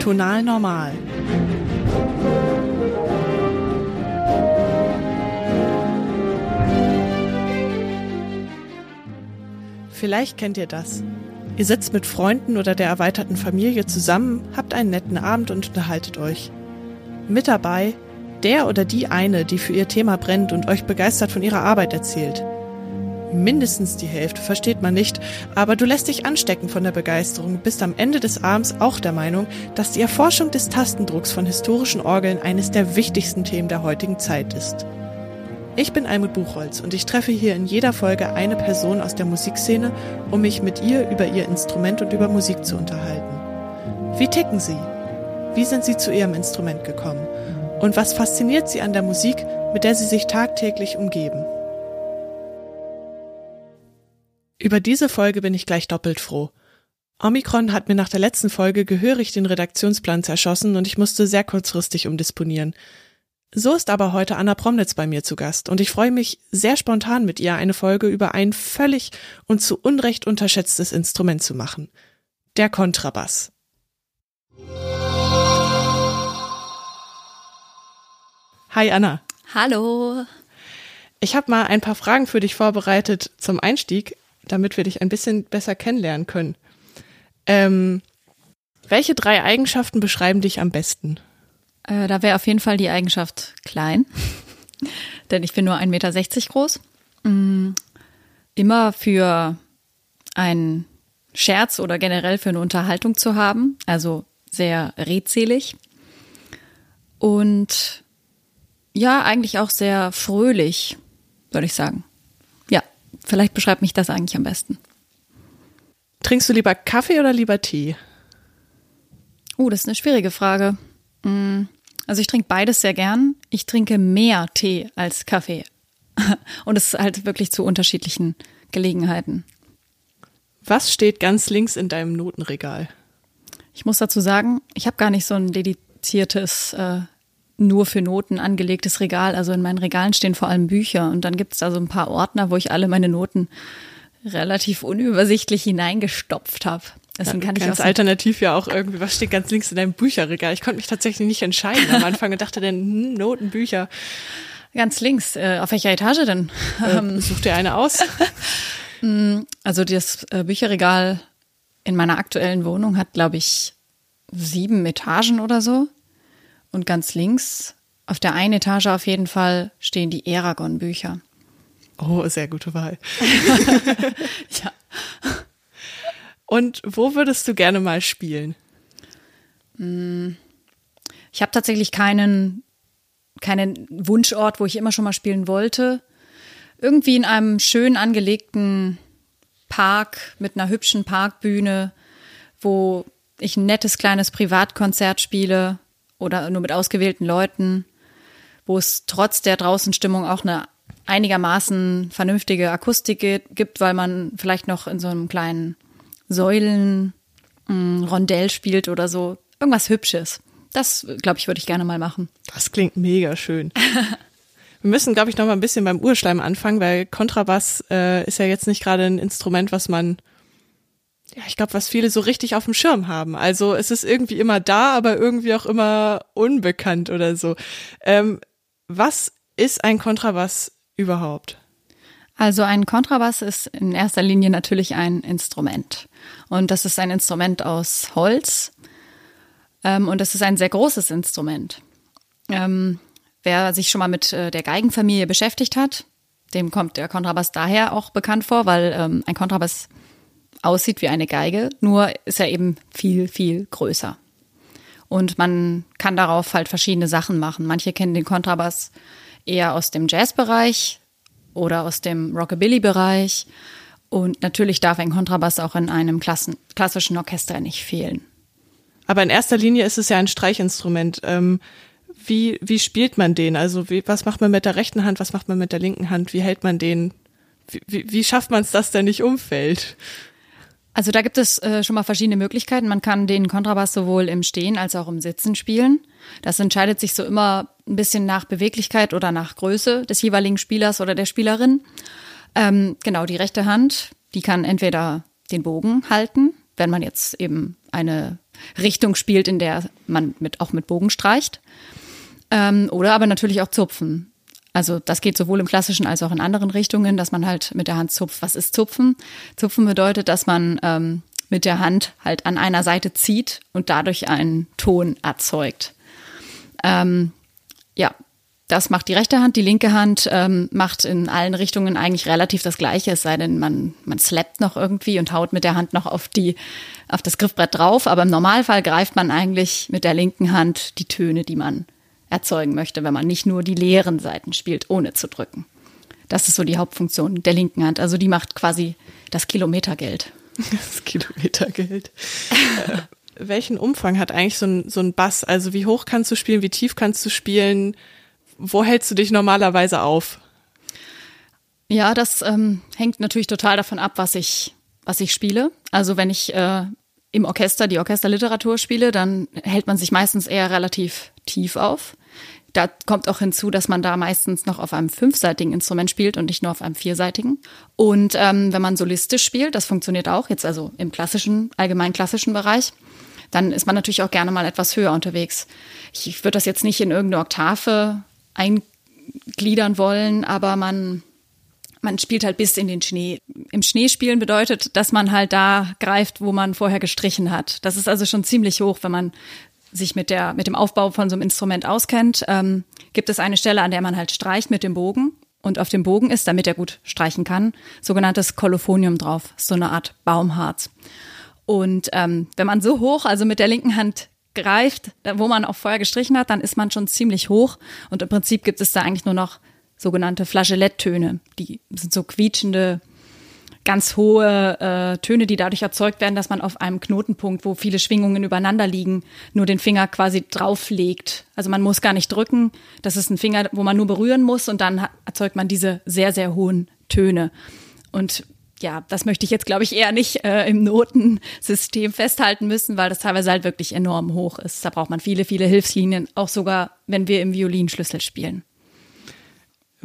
Tonal normal. Vielleicht kennt ihr das. Ihr sitzt mit Freunden oder der erweiterten Familie zusammen, habt einen netten Abend und unterhaltet euch. Mit dabei der oder die eine, die für ihr Thema brennt und euch begeistert von ihrer Arbeit erzählt. Mindestens die Hälfte versteht man nicht, aber du lässt dich anstecken von der Begeisterung, bist am Ende des Abends auch der Meinung, dass die Erforschung des Tastendrucks von historischen Orgeln eines der wichtigsten Themen der heutigen Zeit ist. Ich bin Almut Buchholz und ich treffe hier in jeder Folge eine Person aus der Musikszene, um mich mit ihr über ihr Instrument und über Musik zu unterhalten. Wie ticken sie? Wie sind sie zu ihrem Instrument gekommen? Und was fasziniert sie an der Musik, mit der sie sich tagtäglich umgeben? Über diese Folge bin ich gleich doppelt froh. Omikron hat mir nach der letzten Folge gehörig den Redaktionsplan zerschossen und ich musste sehr kurzfristig umdisponieren. So ist aber heute Anna Promnitz bei mir zu Gast und ich freue mich sehr spontan mit ihr eine Folge über ein völlig und zu Unrecht unterschätztes Instrument zu machen. Der Kontrabass. Hi Anna. Hallo. Ich habe mal ein paar Fragen für dich vorbereitet zum Einstieg, damit wir dich ein bisschen besser kennenlernen können. Ähm, welche drei Eigenschaften beschreiben dich am besten? Äh, da wäre auf jeden Fall die Eigenschaft klein, denn ich bin nur 1,60 Meter groß. Mm, immer für einen Scherz oder generell für eine Unterhaltung zu haben, also sehr redselig. Und ja, eigentlich auch sehr fröhlich, würde ich sagen. Vielleicht beschreibt mich das eigentlich am besten. Trinkst du lieber Kaffee oder lieber Tee? Oh, das ist eine schwierige Frage. Mm, also ich trinke beides sehr gern. Ich trinke mehr Tee als Kaffee. Und es ist halt wirklich zu unterschiedlichen Gelegenheiten. Was steht ganz links in deinem Notenregal? Ich muss dazu sagen, ich habe gar nicht so ein dediziertes, äh, nur für Noten angelegtes Regal. Also in meinen Regalen stehen vor allem Bücher und dann gibt es da so ein paar Ordner, wo ich alle meine Noten relativ unübersichtlich hineingestopft habe. Deswegen kann ich auch alternativ ja auch irgendwie, was steht ganz links in deinem Bücherregal? Ich konnte mich tatsächlich nicht entscheiden am Anfang und dachte dann, hm, Notenbücher. Ganz links. Äh, auf welcher Etage denn? Äh, ähm, such dir eine aus. Mm, also das äh, Bücherregal in meiner aktuellen Wohnung hat, glaube ich, sieben Etagen oder so. Und ganz links, auf der einen Etage auf jeden Fall, stehen die Eragon-Bücher. Oh, sehr gute Wahl. ja. Und wo würdest du gerne mal spielen? Hm. Ich habe tatsächlich keinen, keinen Wunschort, wo ich immer schon mal spielen wollte. Irgendwie in einem schön angelegten Park mit einer hübschen Parkbühne, wo ich ein nettes kleines Privatkonzert spiele oder nur mit ausgewählten Leuten, wo es trotz der Draußenstimmung auch eine einigermaßen vernünftige Akustik gibt, weil man vielleicht noch in so einem kleinen Säulen mm, spielt oder so. Irgendwas Hübsches. Das, glaube ich, würde ich gerne mal machen. Das klingt mega schön. Wir müssen, glaube ich, noch mal ein bisschen beim Urschleim anfangen, weil Kontrabass äh, ist ja jetzt nicht gerade ein Instrument, was man, ja, ich glaube, was viele so richtig auf dem Schirm haben. Also es ist irgendwie immer da, aber irgendwie auch immer unbekannt oder so. Ähm, was ist ein Kontrabass überhaupt? Also ein Kontrabass ist in erster Linie natürlich ein Instrument. Und das ist ein Instrument aus Holz. Ähm, und das ist ein sehr großes Instrument. Ähm, wer sich schon mal mit äh, der Geigenfamilie beschäftigt hat, dem kommt der Kontrabass daher auch bekannt vor, weil ähm, ein Kontrabass aussieht wie eine Geige, nur ist er eben viel, viel größer. Und man kann darauf halt verschiedene Sachen machen. Manche kennen den Kontrabass eher aus dem Jazzbereich, oder aus dem Rockabilly-Bereich. Und natürlich darf ein Kontrabass auch in einem Klassen klassischen Orchester nicht fehlen. Aber in erster Linie ist es ja ein Streichinstrument. Ähm, wie, wie spielt man den? Also wie, was macht man mit der rechten Hand, was macht man mit der linken Hand? Wie hält man den? Wie, wie, wie schafft man es, dass der nicht umfällt? Also da gibt es äh, schon mal verschiedene Möglichkeiten. Man kann den Kontrabass sowohl im Stehen als auch im Sitzen spielen. Das entscheidet sich so immer ein bisschen nach Beweglichkeit oder nach Größe des jeweiligen Spielers oder der Spielerin. Ähm, genau, die rechte Hand, die kann entweder den Bogen halten wenn man jetzt eben eine Richtung spielt, in der man mit, auch mit Bogen streicht. Ähm, oder aber natürlich auch zupfen. Also das geht sowohl im klassischen als auch in anderen Richtungen, dass man halt mit der Hand zupft. Was ist zupfen? Zupfen bedeutet, dass man ähm, mit der Hand halt an einer Seite zieht und dadurch einen Ton erzeugt. Ähm, ja, das macht die rechte Hand. Die linke Hand ähm, macht in allen Richtungen eigentlich relativ das Gleiche, es sei denn, man, man slappt noch irgendwie und haut mit der Hand noch auf, die, auf das Griffbrett drauf. Aber im Normalfall greift man eigentlich mit der linken Hand die Töne, die man erzeugen möchte, wenn man nicht nur die leeren Seiten spielt, ohne zu drücken. Das ist so die Hauptfunktion der linken Hand. Also die macht quasi das Kilometergeld. Das Kilometergeld. äh, welchen Umfang hat eigentlich so ein, so ein Bass? Also wie hoch kannst du spielen, wie tief kannst du spielen? Wo hältst du dich normalerweise auf? Ja, das ähm, hängt natürlich total davon ab, was ich, was ich spiele. Also wenn ich äh, im Orchester die Orchesterliteratur spiele, dann hält man sich meistens eher relativ tief auf. Da kommt auch hinzu, dass man da meistens noch auf einem fünfseitigen Instrument spielt und nicht nur auf einem vierseitigen. Und ähm, wenn man solistisch spielt, das funktioniert auch, jetzt also im klassischen, allgemein klassischen Bereich, dann ist man natürlich auch gerne mal etwas höher unterwegs. Ich, ich würde das jetzt nicht in irgendeine Oktave eingliedern wollen, aber man, man spielt halt bis in den Schnee. Im Schnee spielen bedeutet, dass man halt da greift, wo man vorher gestrichen hat. Das ist also schon ziemlich hoch, wenn man sich mit, der, mit dem Aufbau von so einem Instrument auskennt, ähm, gibt es eine Stelle, an der man halt streicht mit dem Bogen. Und auf dem Bogen ist, damit er gut streichen kann, sogenanntes Kolophonium drauf, so eine Art Baumharz. Und ähm, wenn man so hoch, also mit der linken Hand greift, wo man auch vorher gestrichen hat, dann ist man schon ziemlich hoch. Und im Prinzip gibt es da eigentlich nur noch sogenannte Flageoletttöne. Die sind so quietschende ganz hohe äh, Töne, die dadurch erzeugt werden, dass man auf einem Knotenpunkt, wo viele Schwingungen übereinander liegen, nur den Finger quasi drauflegt. Also man muss gar nicht drücken. Das ist ein Finger, wo man nur berühren muss und dann erzeugt man diese sehr, sehr hohen Töne. Und ja, das möchte ich jetzt, glaube ich, eher nicht äh, im Notensystem festhalten müssen, weil das teilweise halt wirklich enorm hoch ist. Da braucht man viele, viele Hilfslinien, auch sogar, wenn wir im Violinschlüssel spielen.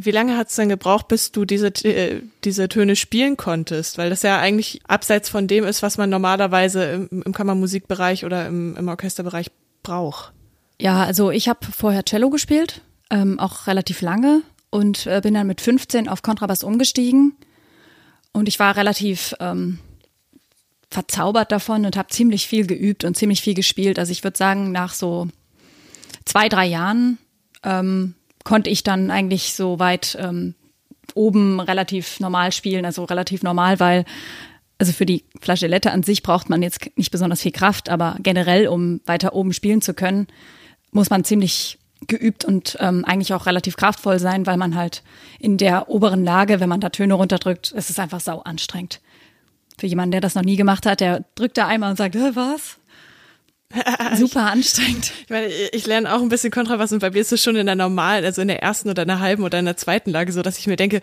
Wie lange hat es denn gebraucht, bis du diese, äh, diese Töne spielen konntest? Weil das ja eigentlich abseits von dem ist, was man normalerweise im, im Kammermusikbereich oder im, im Orchesterbereich braucht. Ja, also ich habe vorher Cello gespielt, ähm, auch relativ lange und äh, bin dann mit 15 auf Kontrabass umgestiegen. Und ich war relativ ähm, verzaubert davon und habe ziemlich viel geübt und ziemlich viel gespielt. Also ich würde sagen, nach so zwei, drei Jahren ähm, konnte ich dann eigentlich so weit ähm, oben relativ normal spielen, also relativ normal, weil also für die Flageolette an sich braucht man jetzt nicht besonders viel Kraft, aber generell, um weiter oben spielen zu können, muss man ziemlich geübt und ähm, eigentlich auch relativ kraftvoll sein, weil man halt in der oberen Lage, wenn man da Töne runterdrückt, es ist einfach sau anstrengend. Für jemanden, der das noch nie gemacht hat, der drückt da einmal und sagt, was? Super anstrengend. Ich meine, ich lerne auch ein bisschen Kontrabass und bei mir ist es schon in der normalen, also in der ersten oder in der halben oder in der zweiten Lage so, dass ich mir denke,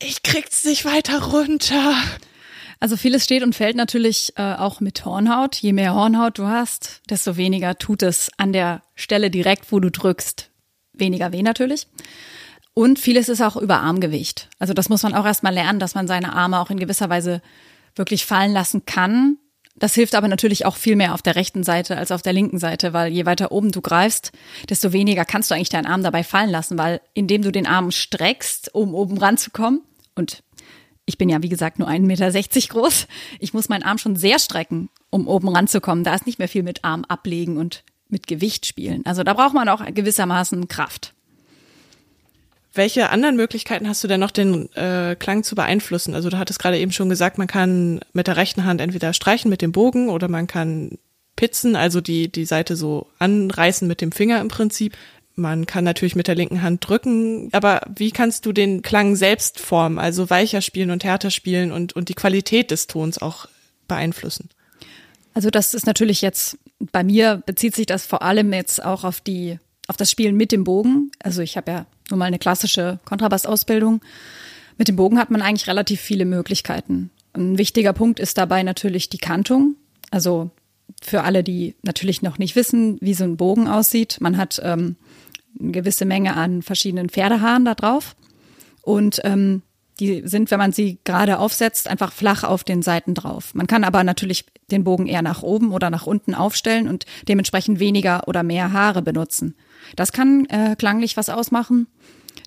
ich krieg's nicht weiter runter. Also vieles steht und fällt natürlich äh, auch mit Hornhaut. Je mehr Hornhaut du hast, desto weniger tut es an der Stelle direkt, wo du drückst. Weniger weh natürlich. Und vieles ist auch über Armgewicht. Also das muss man auch erstmal lernen, dass man seine Arme auch in gewisser Weise wirklich fallen lassen kann, das hilft aber natürlich auch viel mehr auf der rechten Seite als auf der linken Seite, weil je weiter oben du greifst, desto weniger kannst du eigentlich deinen Arm dabei fallen lassen, weil indem du den Arm streckst, um oben ranzukommen, und ich bin ja, wie gesagt, nur 1,60 Meter groß, ich muss meinen Arm schon sehr strecken, um oben ranzukommen. Da ist nicht mehr viel mit Arm ablegen und mit Gewicht spielen. Also da braucht man auch gewissermaßen Kraft. Welche anderen Möglichkeiten hast du denn noch, den äh, Klang zu beeinflussen? Also du hattest gerade eben schon gesagt, man kann mit der rechten Hand entweder streichen mit dem Bogen oder man kann pitzen, also die, die Seite so anreißen mit dem Finger im Prinzip. Man kann natürlich mit der linken Hand drücken, aber wie kannst du den Klang selbst formen, also weicher spielen und härter spielen und, und die Qualität des Tons auch beeinflussen? Also das ist natürlich jetzt, bei mir bezieht sich das vor allem jetzt auch auf die, auf das Spielen mit dem Bogen. Also ich habe ja nur mal eine klassische Kontrabassausbildung. Mit dem Bogen hat man eigentlich relativ viele Möglichkeiten. Ein wichtiger Punkt ist dabei natürlich die Kantung. Also für alle, die natürlich noch nicht wissen, wie so ein Bogen aussieht. Man hat ähm, eine gewisse Menge an verschiedenen Pferdehaaren da drauf. Und ähm, Die sind, wenn man sie gerade aufsetzt, einfach flach auf den Seiten drauf. Man kann aber natürlich den Bogen eher nach oben oder nach unten aufstellen und dementsprechend weniger oder mehr Haare benutzen. Das kann äh, klanglich was ausmachen.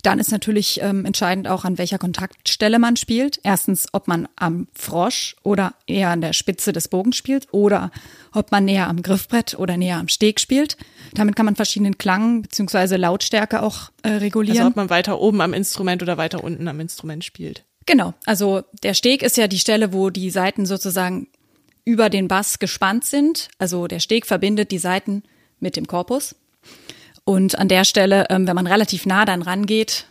Dann ist natürlich ähm, entscheidend auch, an welcher Kontaktstelle man spielt. Erstens, ob man am Frosch oder eher an der Spitze des Bogens spielt oder ob man näher am Griffbrett oder näher am Steg spielt. Damit kann man verschiedenen Klang bzw. Lautstärke auch äh, regulieren. Also ob man weiter oben am Instrument oder weiter unten am Instrument spielt. Genau, also der Steg ist ja die Stelle, wo die Saiten sozusagen über den Bass gespannt sind. Also der Steg verbindet die Saiten mit dem Korpus. Und an der Stelle, ähm, wenn man relativ nah dann rangeht,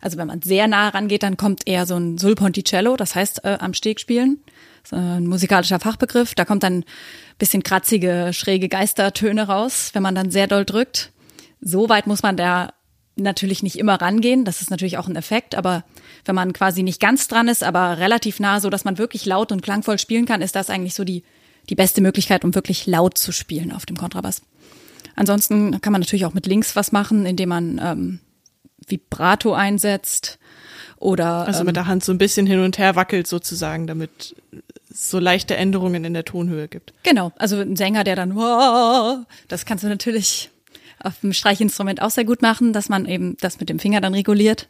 also wenn man sehr nah rangeht, dann kommt eher so ein Sul Ponticello, das heißt äh, am Steg spielen. So ein musikalischer Fachbegriff. Da kommt dann bisschen kratzige, schräge Geistertöne raus, wenn man dann sehr doll drückt. So weit muss man da natürlich nicht immer rangehen. Das ist natürlich auch ein Effekt. Aber wenn man quasi nicht ganz dran ist, aber relativ nah, so dass man wirklich laut und klangvoll spielen kann, ist das eigentlich so die, die beste Möglichkeit, um wirklich laut zu spielen auf dem Kontrabass. Ansonsten kann man natürlich auch mit Links was machen, indem man ähm, Vibrato einsetzt oder also mit ähm, der Hand so ein bisschen hin und her wackelt sozusagen, damit es so leichte Änderungen in der Tonhöhe gibt. Genau, also ein Sänger, der dann das kannst du natürlich auf dem Streichinstrument auch sehr gut machen, dass man eben das mit dem Finger dann reguliert.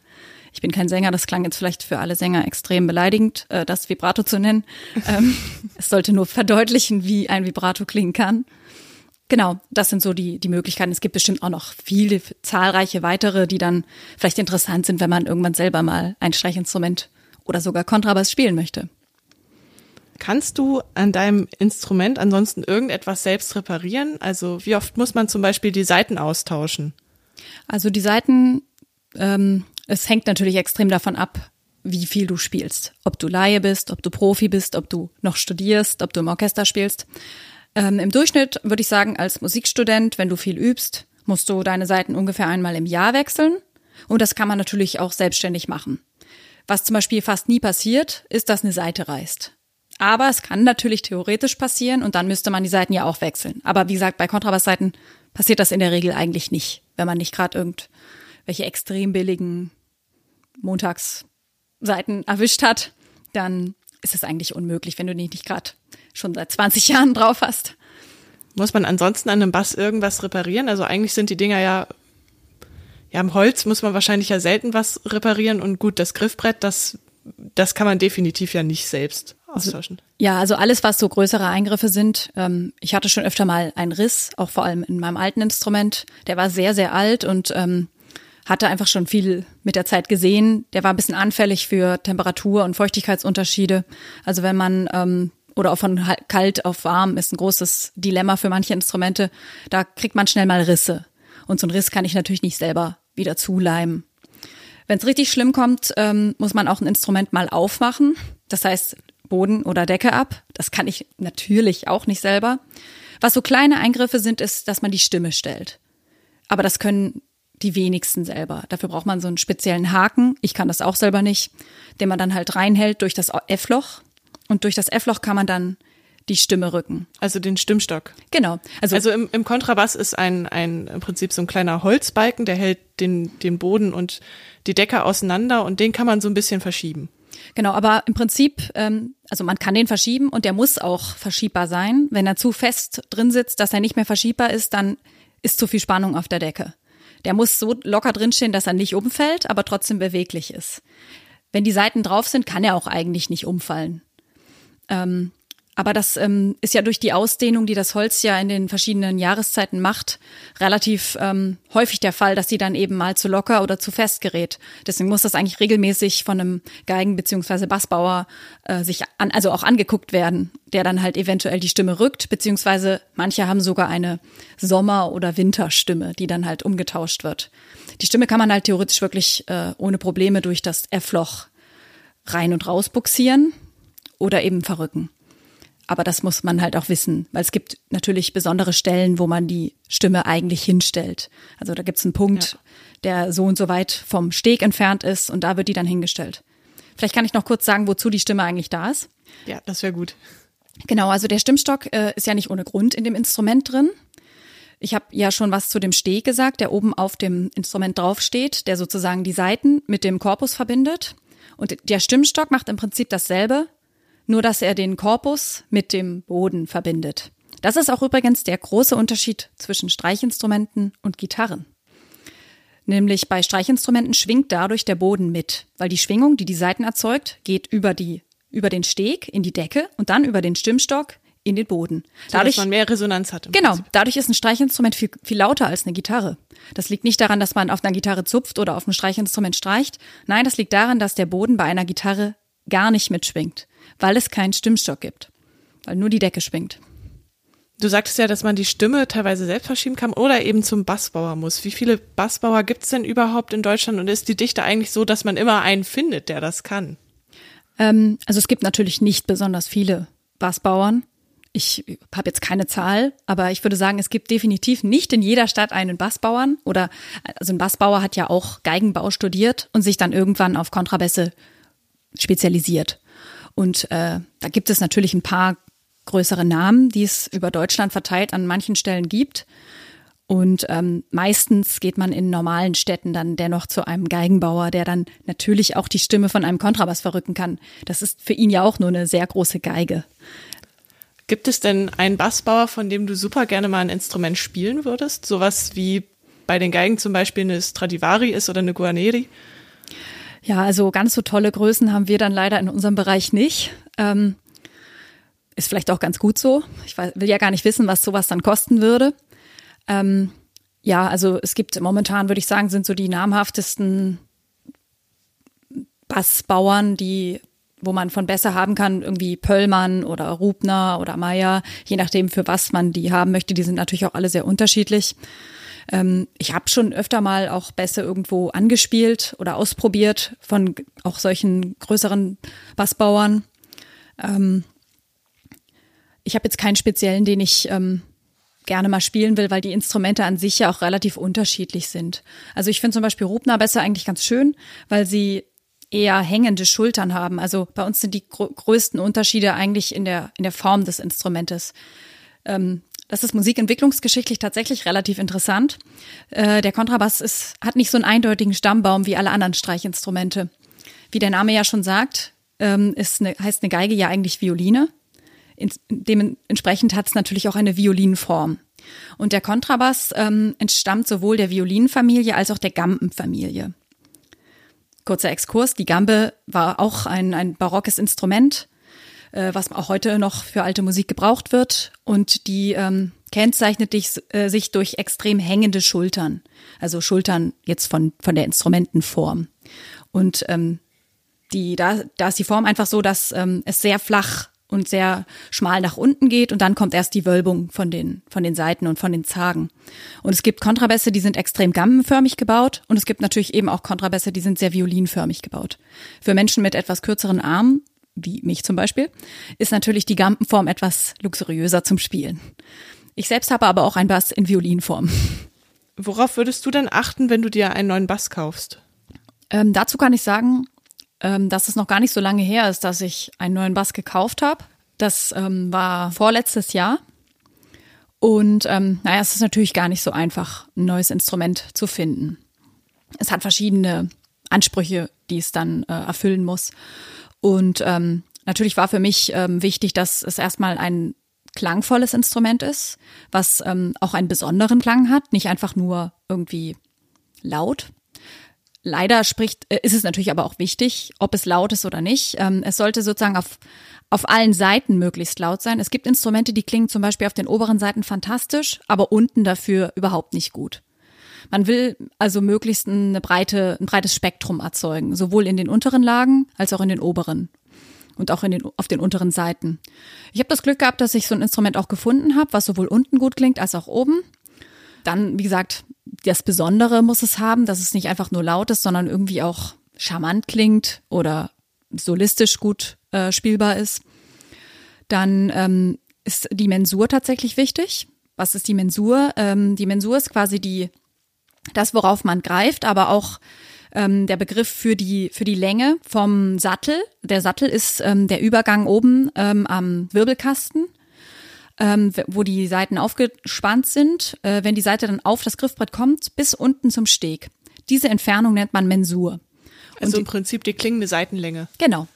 Ich bin kein Sänger, das klang jetzt vielleicht für alle Sänger extrem beleidigend, äh, das Vibrato zu nennen. ähm, es sollte nur verdeutlichen, wie ein Vibrato klingen kann. Genau, das sind so die, die Möglichkeiten. Es gibt bestimmt auch noch viele, zahlreiche weitere, die dann vielleicht interessant sind, wenn man irgendwann selber mal ein Streichinstrument oder sogar Kontrabass spielen möchte. Kannst du an deinem Instrument ansonsten irgendetwas selbst reparieren? Also wie oft muss man zum Beispiel die Seiten austauschen? Also die Seiten, ähm, es hängt natürlich extrem davon ab, wie viel du spielst. Ob du Laie bist, ob du Profi bist, ob du noch studierst, ob du im Orchester spielst. Ähm, Im Durchschnitt würde ich sagen, als Musikstudent, wenn du viel übst, musst du deine Seiten ungefähr einmal im Jahr wechseln. Und das kann man natürlich auch selbstständig machen. Was zum Beispiel fast nie passiert, ist, dass eine Seite reißt. Aber es kann natürlich theoretisch passieren und dann müsste man die Seiten ja auch wechseln. Aber wie gesagt, bei Kontrabassseiten passiert das in der Regel eigentlich nicht, wenn man nicht gerade irgendwelche extrem billigen Montagsseiten erwischt hat, dann ist es eigentlich unmöglich, wenn du die nicht gerade schon seit 20 Jahren drauf hast. Muss man ansonsten an einem Bass irgendwas reparieren? Also eigentlich sind die Dinger ja, ja, am Holz muss man wahrscheinlich ja selten was reparieren und gut, das Griffbrett, das, das kann man definitiv ja nicht selbst austauschen. Also, ja, also alles, was so größere Eingriffe sind. Ähm, ich hatte schon öfter mal einen Riss, auch vor allem in meinem alten Instrument. Der war sehr, sehr alt und ähm, hatte einfach schon viel mit der Zeit gesehen. Der war ein bisschen anfällig für Temperatur- und Feuchtigkeitsunterschiede. Also wenn man ähm, oder auch von kalt auf warm ist ein großes Dilemma für manche Instrumente. Da kriegt man schnell mal Risse. Und so ein Riss kann ich natürlich nicht selber wieder zuleimen. Wenn es richtig schlimm kommt, ähm, muss man auch ein Instrument mal aufmachen. Das heißt, Boden oder Decke ab. Das kann ich natürlich auch nicht selber. Was so kleine Eingriffe sind, ist, dass man die Stimme stellt. Aber das können die wenigsten selber. Dafür braucht man so einen speziellen Haken. Ich kann das auch selber nicht, den man dann halt reinhält durch das F-Loch. Und durch das F-Loch kann man dann die Stimme rücken. Also den Stimmstock. Genau. Also, also im, im Kontrabass ist ein, ein im Prinzip so ein kleiner Holzbalken, der hält den, den Boden und die Decke auseinander und den kann man so ein bisschen verschieben. Genau, aber im Prinzip, ähm, also man kann den verschieben und der muss auch verschiebbar sein. Wenn er zu fest drin sitzt, dass er nicht mehr verschiebbar ist, dann ist zu viel Spannung auf der Decke. Der muss so locker drinstehen, dass er nicht umfällt, aber trotzdem beweglich ist. Wenn die Seiten drauf sind, kann er auch eigentlich nicht umfallen. Ähm, aber das ähm, ist ja durch die Ausdehnung, die das Holz ja in den verschiedenen Jahreszeiten macht, relativ ähm, häufig der Fall, dass die dann eben mal zu locker oder zu fest gerät. Deswegen muss das eigentlich regelmäßig von einem Geigen- beziehungsweise Bassbauer äh, sich an, also auch angeguckt werden, der dann halt eventuell die Stimme rückt, beziehungsweise manche haben sogar eine Sommer- oder Winterstimme, die dann halt umgetauscht wird. Die Stimme kann man halt theoretisch wirklich äh, ohne Probleme durch das F-Loch rein und raus buxieren oder eben verrücken. Aber das muss man halt auch wissen, weil es gibt natürlich besondere Stellen, wo man die Stimme eigentlich hinstellt. Also da gibt es einen Punkt, ja. der so und so weit vom Steg entfernt ist und da wird die dann hingestellt. Vielleicht kann ich noch kurz sagen, wozu die Stimme eigentlich da ist. Ja, das wäre gut. Genau, also der Stimmstock äh, ist ja nicht ohne Grund in dem Instrument drin. Ich habe ja schon was zu dem Steg gesagt, der oben auf dem Instrument draufsteht, der sozusagen die Saiten mit dem Korpus verbindet. Und der Stimmstock macht im Prinzip dasselbe, nur dass er den Korpus mit dem Boden verbindet. Das ist auch übrigens der große Unterschied zwischen Streichinstrumenten und Gitarren. Nämlich bei Streichinstrumenten schwingt dadurch der Boden mit, weil die Schwingung, die die Saiten erzeugt, geht über die über den Steg in die Decke und dann über den Stimmstock in den Boden. Dadurch, dass man mehr Resonanz hat. genau, Prinzip. dadurch ist ein Streichinstrument viel, viel lauter als eine Gitarre. Das liegt nicht daran, dass man auf einer Gitarre zupft oder auf einem Streichinstrument streicht. Nein, das liegt daran, dass der Boden bei einer Gitarre gar nicht mitschwingt, weil es keinen Stimmstock gibt, weil nur die Decke schwingt. Du sagtest ja, dass man die Stimme teilweise selbst verschieben kann oder eben zum Bassbauer muss. Wie viele Bassbauer gibt es denn überhaupt in Deutschland und ist die Dichte eigentlich so, dass man immer einen findet, der das kann? Ähm, also es gibt natürlich nicht besonders viele Bassbauern ich habe jetzt keine Zahl, aber ich würde sagen, es gibt definitiv nicht in jeder Stadt einen Bassbauern oder also ein Bassbauer hat ja auch Geigenbau studiert und sich dann irgendwann auf Kontrabässe spezialisiert. Und äh, da gibt es natürlich ein paar größere Namen, die es über Deutschland verteilt an manchen Stellen gibt. Und ähm, meistens geht man in normalen Städten dann dennoch zu einem Geigenbauer, der dann natürlich auch die Stimme von einem Kontrabass verrücken kann. Das ist für ihn ja auch nur eine sehr große Geige. Gibt es denn einen Bassbauer, von dem du super gerne mal ein Instrument spielen würdest? Sowas wie bei den Geigen zum Beispiel eine Stradivari ist oder eine Guarneri? Ja, also ganz so tolle Größen haben wir dann leider in unserem Bereich nicht. Ähm, ist vielleicht auch ganz gut so. Ich will ja gar nicht wissen, was sowas dann kosten würde. Ähm, ja, also es gibt momentan, würde ich sagen, sind so die namhaftesten Bassbauern, die wo man von besser haben kann, irgendwie Pöllmann oder Rubner oder Meier, je nachdem, für was man die haben möchte. Die sind natürlich auch alle sehr unterschiedlich. Ähm, ich habe schon öfter mal auch Bässe irgendwo angespielt oder ausprobiert von auch solchen größeren Bassbauern. Ähm, ich habe jetzt keinen speziellen, den ich ähm, gerne mal spielen will, weil die Instrumente an sich ja auch relativ unterschiedlich sind. Also ich finde zum Beispiel Rubner Bässe eigentlich ganz schön, weil sie eher hängende Schultern haben. Also bei uns sind die größten Unterschiede eigentlich in der, in der Form des Instrumentes. Ähm, das ist musikentwicklungsgeschichtlich tatsächlich relativ interessant. Äh, der Kontrabass ist, hat nicht so einen eindeutigen Stammbaum wie alle anderen Streichinstrumente. Wie der Name ja schon sagt, ähm, ist eine, heißt eine Geige ja eigentlich Violine. In, dementsprechend hat es natürlich auch eine Violinform. Und der Kontrabass ähm, entstammt sowohl der Violinfamilie als auch der Gampenfamilie. Kurzer Exkurs, die Gambe war auch ein, ein barockes Instrument, äh, was auch heute noch für alte Musik gebraucht wird. Und die ähm, kennzeichnet dich, äh, sich durch extrem hängende Schultern. Also Schultern jetzt von, von der Instrumentenform. Und ähm, die, da, da ist die Form einfach so, dass ähm, es sehr flach und sehr schmal nach unten geht und dann kommt erst die Wölbung von den, von den Seiten und von den Zagen. Und es gibt Kontrabässe, die sind extrem gammenförmig gebaut und es gibt natürlich eben auch Kontrabässe, die sind sehr violinförmig gebaut. Für Menschen mit etwas kürzeren Armen, wie mich zum Beispiel, ist natürlich die Gampenform etwas luxuriöser zum Spielen. Ich selbst habe aber auch ein Bass in Violinform. Worauf würdest du denn achten, wenn du dir einen neuen Bass kaufst? Ähm, dazu kann ich sagen, ähm, dass es noch gar nicht so lange her ist, dass ich einen neuen Bass gekauft habe. Das ähm, war vorletztes Jahr. Und ähm, naja, es ist natürlich gar nicht so einfach, ein neues Instrument zu finden. Es hat verschiedene Ansprüche, die es dann äh, erfüllen muss. Und ähm, natürlich war für mich ähm, wichtig, dass es erstmal ein klangvolles Instrument ist, was ähm, auch einen besonderen Klang hat, nicht einfach nur irgendwie laut. Leider spricht, äh, ist es natürlich aber auch wichtig, ob es laut ist oder nicht. Ähm, es sollte sozusagen auf, auf allen Seiten möglichst laut sein. Es gibt Instrumente, die klingen zum Beispiel auf den oberen Seiten fantastisch, aber unten dafür überhaupt nicht gut. Man will also möglichst eine breite, ein breites Spektrum erzeugen, sowohl in den unteren Lagen als auch in den oberen und auch in den, auf den unteren Seiten. Ich habe das Glück gehabt, dass ich so ein Instrument auch gefunden habe, was sowohl unten gut klingt als auch oben. Dann, wie gesagt, das Besondere muss es haben, dass es nicht einfach nur laut ist, sondern irgendwie auch charmant klingt oder solistisch gut äh, spielbar ist. Dann ähm, ist die Mensur tatsächlich wichtig. Was ist die Mensur? Ähm, die Mensur ist quasi die, das, worauf man greift, aber auch ähm, der Begriff für die, für die Länge vom Sattel. Der Sattel ist ähm, der Übergang oben ähm, am Wirbelkasten ähm, wo die Seiten aufgespannt sind, äh, wenn die Seite dann auf das Griffbrett kommt, bis unten zum Steg. Diese Entfernung nennt man Mensur. Also im Prinzip die klingende Seitenlänge. Genau.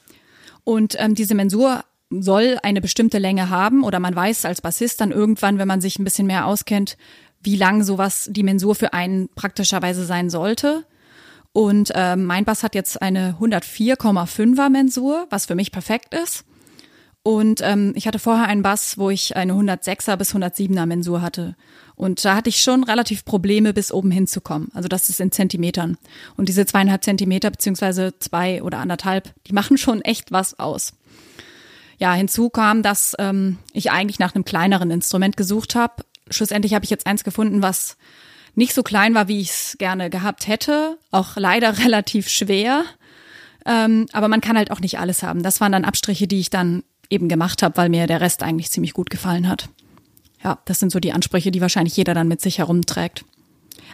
Und ähm, diese Mensur soll eine bestimmte Länge haben oder man weiß als Bassist dann irgendwann, wenn man sich ein bisschen mehr auskennt, wie lang sowas die Mensur für einen praktischerweise sein sollte. Und äh, mein Bass hat jetzt eine 104,5er Mensur, was für mich perfekt ist. Und ähm, ich hatte vorher einen Bass, wo ich eine 106er bis 107er Mensur hatte. Und da hatte ich schon relativ Probleme, bis oben hinzukommen. Also das ist in Zentimetern. Und diese zweieinhalb Zentimeter beziehungsweise zwei oder anderthalb, die machen schon echt was aus. Ja, hinzu kam, dass ähm, ich eigentlich nach einem kleineren Instrument gesucht habe. Schlussendlich habe ich jetzt eins gefunden, was nicht so klein war, wie ich es gerne gehabt hätte. Auch leider relativ schwer. Ähm, aber man kann halt auch nicht alles haben. Das waren dann Abstriche, die ich dann eben gemacht habe, weil mir der Rest eigentlich ziemlich gut gefallen hat. Ja, das sind so die Ansprüche, die wahrscheinlich jeder dann mit sich herumträgt.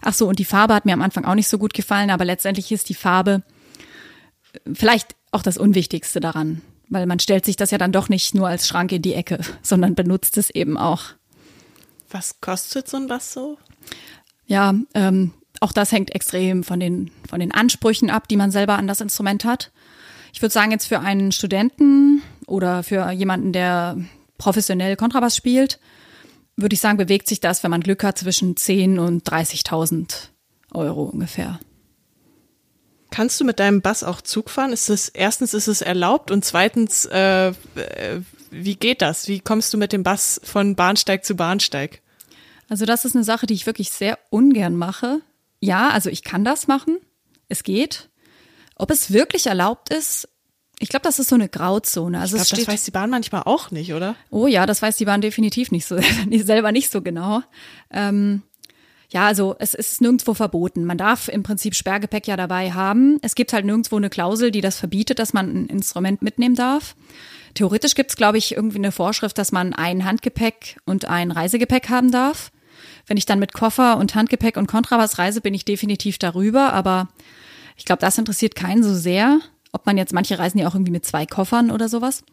Ach so, und die Farbe hat mir am Anfang auch nicht so gut gefallen, aber letztendlich ist die Farbe vielleicht auch das Unwichtigste daran, weil man stellt sich das ja dann doch nicht nur als Schrank in die Ecke, sondern benutzt es eben auch. Was kostet so ein Bass so? Ja, ähm, auch das hängt extrem von den, von den Ansprüchen ab, die man selber an das Instrument hat. Ich würde sagen, jetzt für einen Studenten oder für jemanden, der professionell Kontrabass spielt, würde ich sagen, bewegt sich das, wenn man Glück hat, zwischen 10 und 30.000 Euro ungefähr. Kannst du mit deinem Bass auch Zug fahren? Ist es erstens ist es erlaubt und zweitens äh, äh, wie geht das? Wie kommst du mit dem Bass von Bahnsteig zu Bahnsteig? Also das ist eine Sache, die ich wirklich sehr ungern mache. Ja, also ich kann das machen. Es geht. Ob es wirklich erlaubt ist, ich glaube, das ist so eine Grauzone. Also ich glaube, das weiß die Bahn manchmal auch nicht, oder? Oh ja, das weiß die Bahn definitiv nicht so, selber nicht so genau. Ähm, ja, also es ist nirgendwo verboten. Man darf im Prinzip Sperrgepäck ja dabei haben. Es gibt halt nirgendwo eine Klausel, die das verbietet, dass man ein Instrument mitnehmen darf. Theoretisch gibt's, glaube ich, irgendwie eine Vorschrift, dass man ein Handgepäck und ein Reisegepäck haben darf. Wenn ich dann mit Koffer und Handgepäck und Kontrabass reise, bin ich definitiv darüber, aber ich glaube, das interessiert keinen so sehr. Ob man jetzt, manche reisen ja auch irgendwie mit zwei Koffern oder sowas.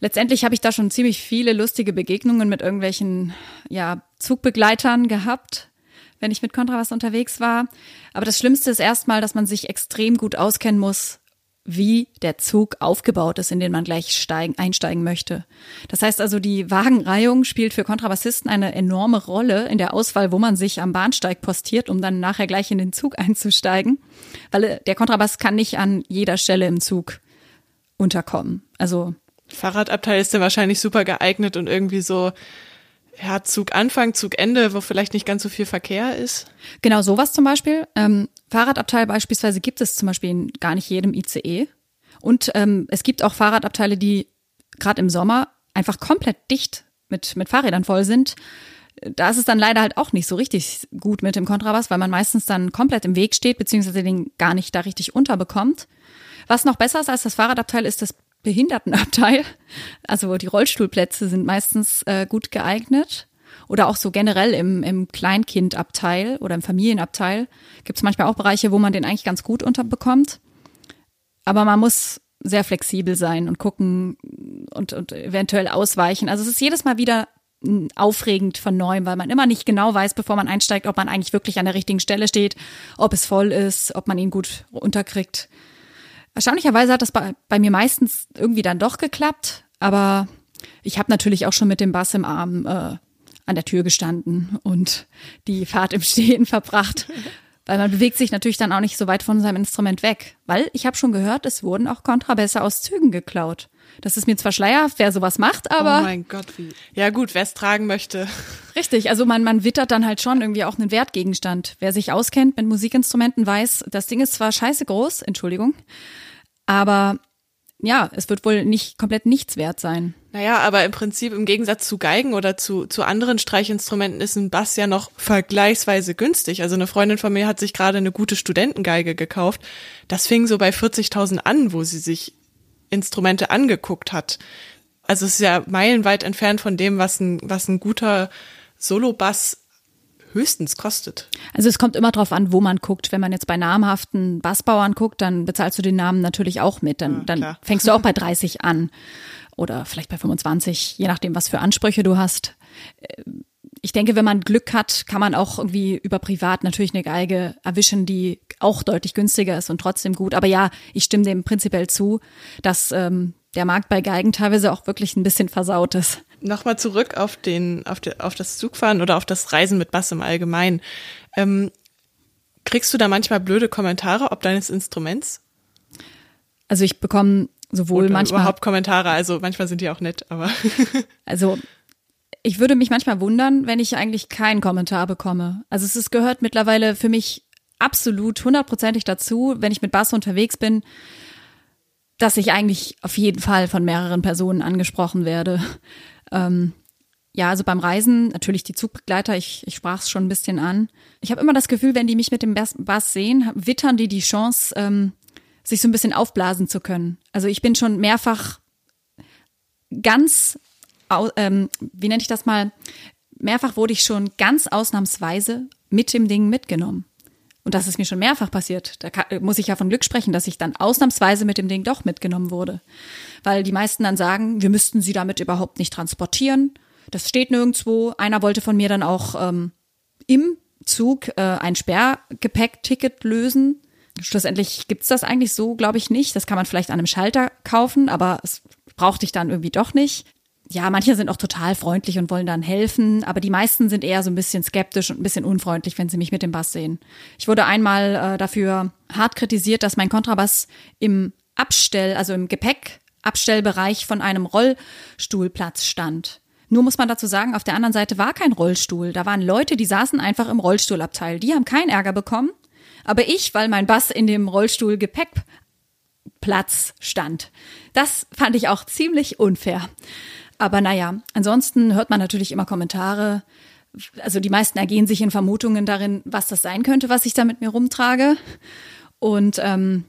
Letztendlich habe ich da schon ziemlich viele lustige Begegnungen mit irgendwelchen ja, Zugbegleitern gehabt, wenn ich mit Kontrabass unterwegs war. Aber das Schlimmste ist erstmal, dass man sich extrem gut auskennen muss, wie der Zug aufgebaut ist, in den man gleich steigen, einsteigen möchte. Das heißt also, die Wagenreihung spielt für Kontrabassisten eine enorme Rolle in der Auswahl, wo man sich am Bahnsteig postiert, um dann nachher gleich in den Zug einzusteigen, weil äh, der Kontrabass kann nicht an jeder Stelle im Zug unterkommen. Also Fahrradabteil ist ja wahrscheinlich super geeignet und irgendwie so ja, Zug Anfang, Zug Ende, wo vielleicht nicht ganz so viel Verkehr ist. Genau, sowas zum Beispiel. Ähm, Fahrradabteil beispielsweise gibt es zum Beispiel in gar nicht jedem ICE. Und ähm, es gibt auch Fahrradabteile, die gerade im Sommer einfach komplett dicht mit, mit Fahrrädern voll sind. Da ist es dann leider halt auch nicht so richtig gut mit dem Kontrabass, weil man meistens dann komplett im Weg steht, beziehungsweise den gar nicht da richtig unterbekommt. Was noch besser ist als das Fahrradabteil, ist das Behindertenabteil. Also die Rollstuhlplätze sind meistens äh, gut geeignet. Oder auch so generell im, im Kleinkindabteil oder im Familienabteil gibt es manchmal auch Bereiche, wo man den eigentlich ganz gut unterbekommt. Aber man muss sehr flexibel sein und gucken und, und eventuell ausweichen. Also es ist jedes Mal wieder aufregend von neuem, weil man immer nicht genau weiß, bevor man einsteigt, ob man eigentlich wirklich an der richtigen Stelle steht, ob es voll ist, ob man ihn gut unterkriegt. Erstaunlicherweise hat das bei, bei mir meistens irgendwie dann doch geklappt, aber ich habe natürlich auch schon mit dem Bass im Arm äh, an der Tür gestanden und die Fahrt im Stehen verbracht. Weil man bewegt sich natürlich dann auch nicht so weit von seinem Instrument weg. Weil ich habe schon gehört, es wurden auch Kontrabässe aus Zügen geklaut. Das ist mir zwar schleierhaft, wer sowas macht, aber. Oh mein Gott, wie. Ja, gut, wer es tragen möchte. Richtig, also man, man wittert dann halt schon irgendwie auch einen Wertgegenstand. Wer sich auskennt mit Musikinstrumenten weiß, das Ding ist zwar scheiße groß, Entschuldigung, aber ja, es wird wohl nicht komplett nichts wert sein. Naja, aber im Prinzip im Gegensatz zu Geigen oder zu, zu anderen Streichinstrumenten ist ein Bass ja noch vergleichsweise günstig. Also eine Freundin von mir hat sich gerade eine gute Studentengeige gekauft. Das fing so bei 40.000 an, wo sie sich Instrumente angeguckt hat. Also es ist ja meilenweit entfernt von dem, was ein, was ein guter Solo-Bass höchstens kostet. Also es kommt immer drauf an, wo man guckt. Wenn man jetzt bei namhaften Bassbauern guckt, dann bezahlst du den Namen natürlich auch mit. Dann, ja, dann fängst du auch bei 30 an oder vielleicht bei 25, je nachdem, was für Ansprüche du hast. ich denke, wenn man Glück hat, kann man auch irgendwie über privat natürlich eine Geige erwischen, die auch deutlich günstiger ist und trotzdem gut. Aber ja, ich stimme dem prinzipiell zu, dass ähm, der Markt bei Geigen teilweise auch wirklich ein bisschen versaut ist. Nochmal zurück auf den, auf, de, auf das Zugfahren oder auf das Reisen mit Bass im Allgemeinen. Ähm, kriegst du da manchmal blöde Kommentare ob deines Instruments? Also ich bekomme sowohl Oder manchmal überhaupt Kommentare, also manchmal sind die auch nett, aber Also ich würde mich manchmal wundern, wenn ich eigentlich keinen Kommentar bekomme. Also es ist, gehört mittlerweile für mich absolut hundertprozentig dazu, wenn ich mit Bass unterwegs bin, dass ich eigentlich auf jeden Fall von mehreren Personen angesprochen werde. Ähm, ja, also beim Reisen, natürlich die Zugbegleiter, ich, ich sprach es schon ein bisschen an. Ich habe immer das Gefühl, wenn die mich mit dem Bass, sehen, wittern die die Chance, ähm, sich so ein bisschen aufblasen zu können. Also ich bin schon mehrfach ganz, ähm, wie nenne ich das mal, mehrfach wurde ich schon ganz ausnahmsweise mit dem Ding mitgenommen. Und das ist mir schon mehrfach passiert. Da kann, muss ich ja von Glück sprechen, dass ich dann ausnahmsweise mit dem Ding doch mitgenommen wurde. Weil die meisten dann sagen, wir müssten sie damit überhaupt nicht transportieren. Das steht nirgendwo. Einer wollte von mir dann auch ähm, im Zug äh, ein Sperrgepäckticket lösen. Schlussendlich gibt's das eigentlich so, glaube ich, nicht. Das kann man vielleicht an einem Schalter kaufen, aber es brauchte ich dann irgendwie doch nicht. Ja, manche sind auch total freundlich und wollen dann helfen, aber die meisten sind eher so ein bisschen skeptisch und ein bisschen unfreundlich, wenn sie mich mit dem Bass sehen. Ich wurde einmal äh, dafür hart kritisiert, dass mein Kontrabass im Abstell, also im Gepäckabstellbereich von einem Rollstuhlplatz stand. Nur muss man dazu sagen, auf der anderen Seite war kein Rollstuhl. Da waren Leute, die saßen einfach im Rollstuhlabteil. Die haben keinen Ärger bekommen. Aber ich, weil mein Bass in dem Rollstuhl Gepäckplatz stand. Das fand ich auch ziemlich unfair. Aber naja, ansonsten hört man natürlich immer Kommentare. Also die meisten ergehen sich in Vermutungen darin, was das sein könnte, was ich da mit mir rumtrage. Und ähm,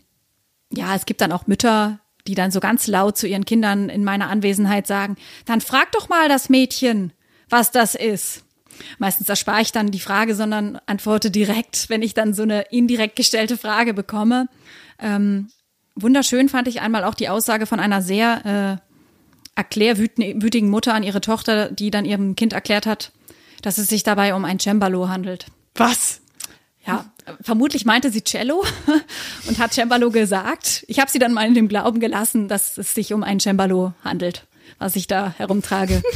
ja, es gibt dann auch Mütter, die dann so ganz laut zu ihren Kindern in meiner Anwesenheit sagen, dann frag doch mal das Mädchen, was das ist. Meistens erspare ich dann die Frage, sondern antworte direkt, wenn ich dann so eine indirekt gestellte Frage bekomme. Ähm, wunderschön fand ich einmal auch die Aussage von einer sehr äh, erklärwütigen Mutter an ihre Tochter, die dann ihrem Kind erklärt hat, dass es sich dabei um ein Cembalo handelt. was? Ja, vermutlich meinte sie Cello und hat Cembalo gesagt. Ich habe sie dann mal in dem Glauben gelassen, dass es sich um ein Cembalo handelt, was ich da herumtrage.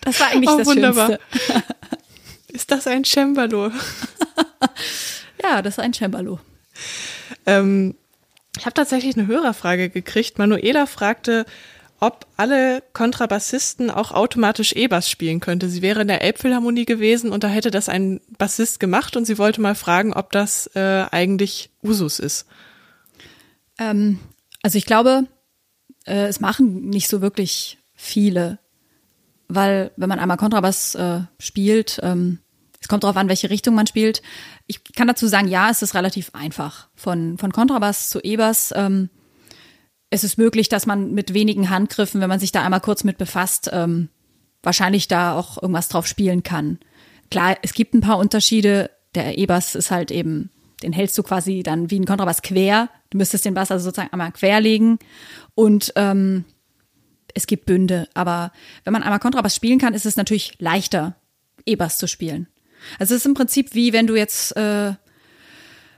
Das war eigentlich Oh, das wunderbar. Schönste. Ist das ein Cembalo? Ja, das ist ein Cembalo. Ähm, ich habe tatsächlich eine Hörerfrage gekriegt. Manuela fragte, ob alle Kontrabassisten auch automatisch E-Bass spielen könnte. Sie wäre in der Elbphilharmonie gewesen und da hätte das ein Bassist gemacht und sie wollte mal fragen, ob das äh, eigentlich Usus ist. Ähm, also ich glaube, äh, es machen nicht so wirklich viele, weil wenn man einmal Kontrabass äh, spielt, ähm, es kommt darauf an, welche Richtung man spielt. Ich kann dazu sagen, ja, es ist relativ einfach. Von, von Kontrabass zu E-Bass. Ähm, es ist möglich, dass man mit wenigen Handgriffen, wenn man sich da einmal kurz mit befasst, ähm, wahrscheinlich da auch irgendwas drauf spielen kann. Klar, es gibt ein paar Unterschiede. Der E-Bass ist halt eben, den hältst du quasi dann wie ein Kontrabass quer. Du müsstest den Bass also sozusagen einmal quer legen. Und ähm, es gibt Bünde. Aber wenn man einmal Kontrabass spielen kann, ist es natürlich leichter, E-Bass zu spielen. Also es ist im Prinzip wie wenn du jetzt äh,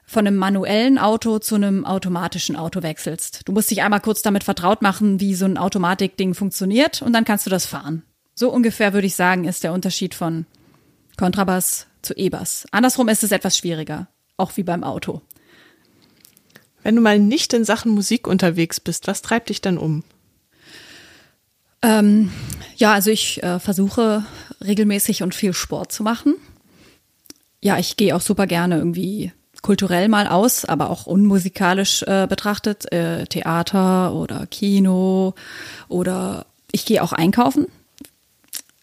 von einem manuellen Auto zu einem automatischen Auto wechselst. Du musst dich einmal kurz damit vertraut machen, wie so ein Automatikding funktioniert und dann kannst du das fahren. So ungefähr würde ich sagen, ist der Unterschied von Kontrabass zu E-Bass. Andersrum ist es etwas schwieriger, auch wie beim Auto. Wenn du mal nicht in Sachen Musik unterwegs bist, was treibt dich dann um? Ähm, ja, also ich äh, versuche regelmäßig und viel Sport zu machen. Ja, ich gehe auch super gerne irgendwie kulturell mal aus, aber auch unmusikalisch äh, betrachtet, äh, Theater oder Kino oder ich gehe auch einkaufen.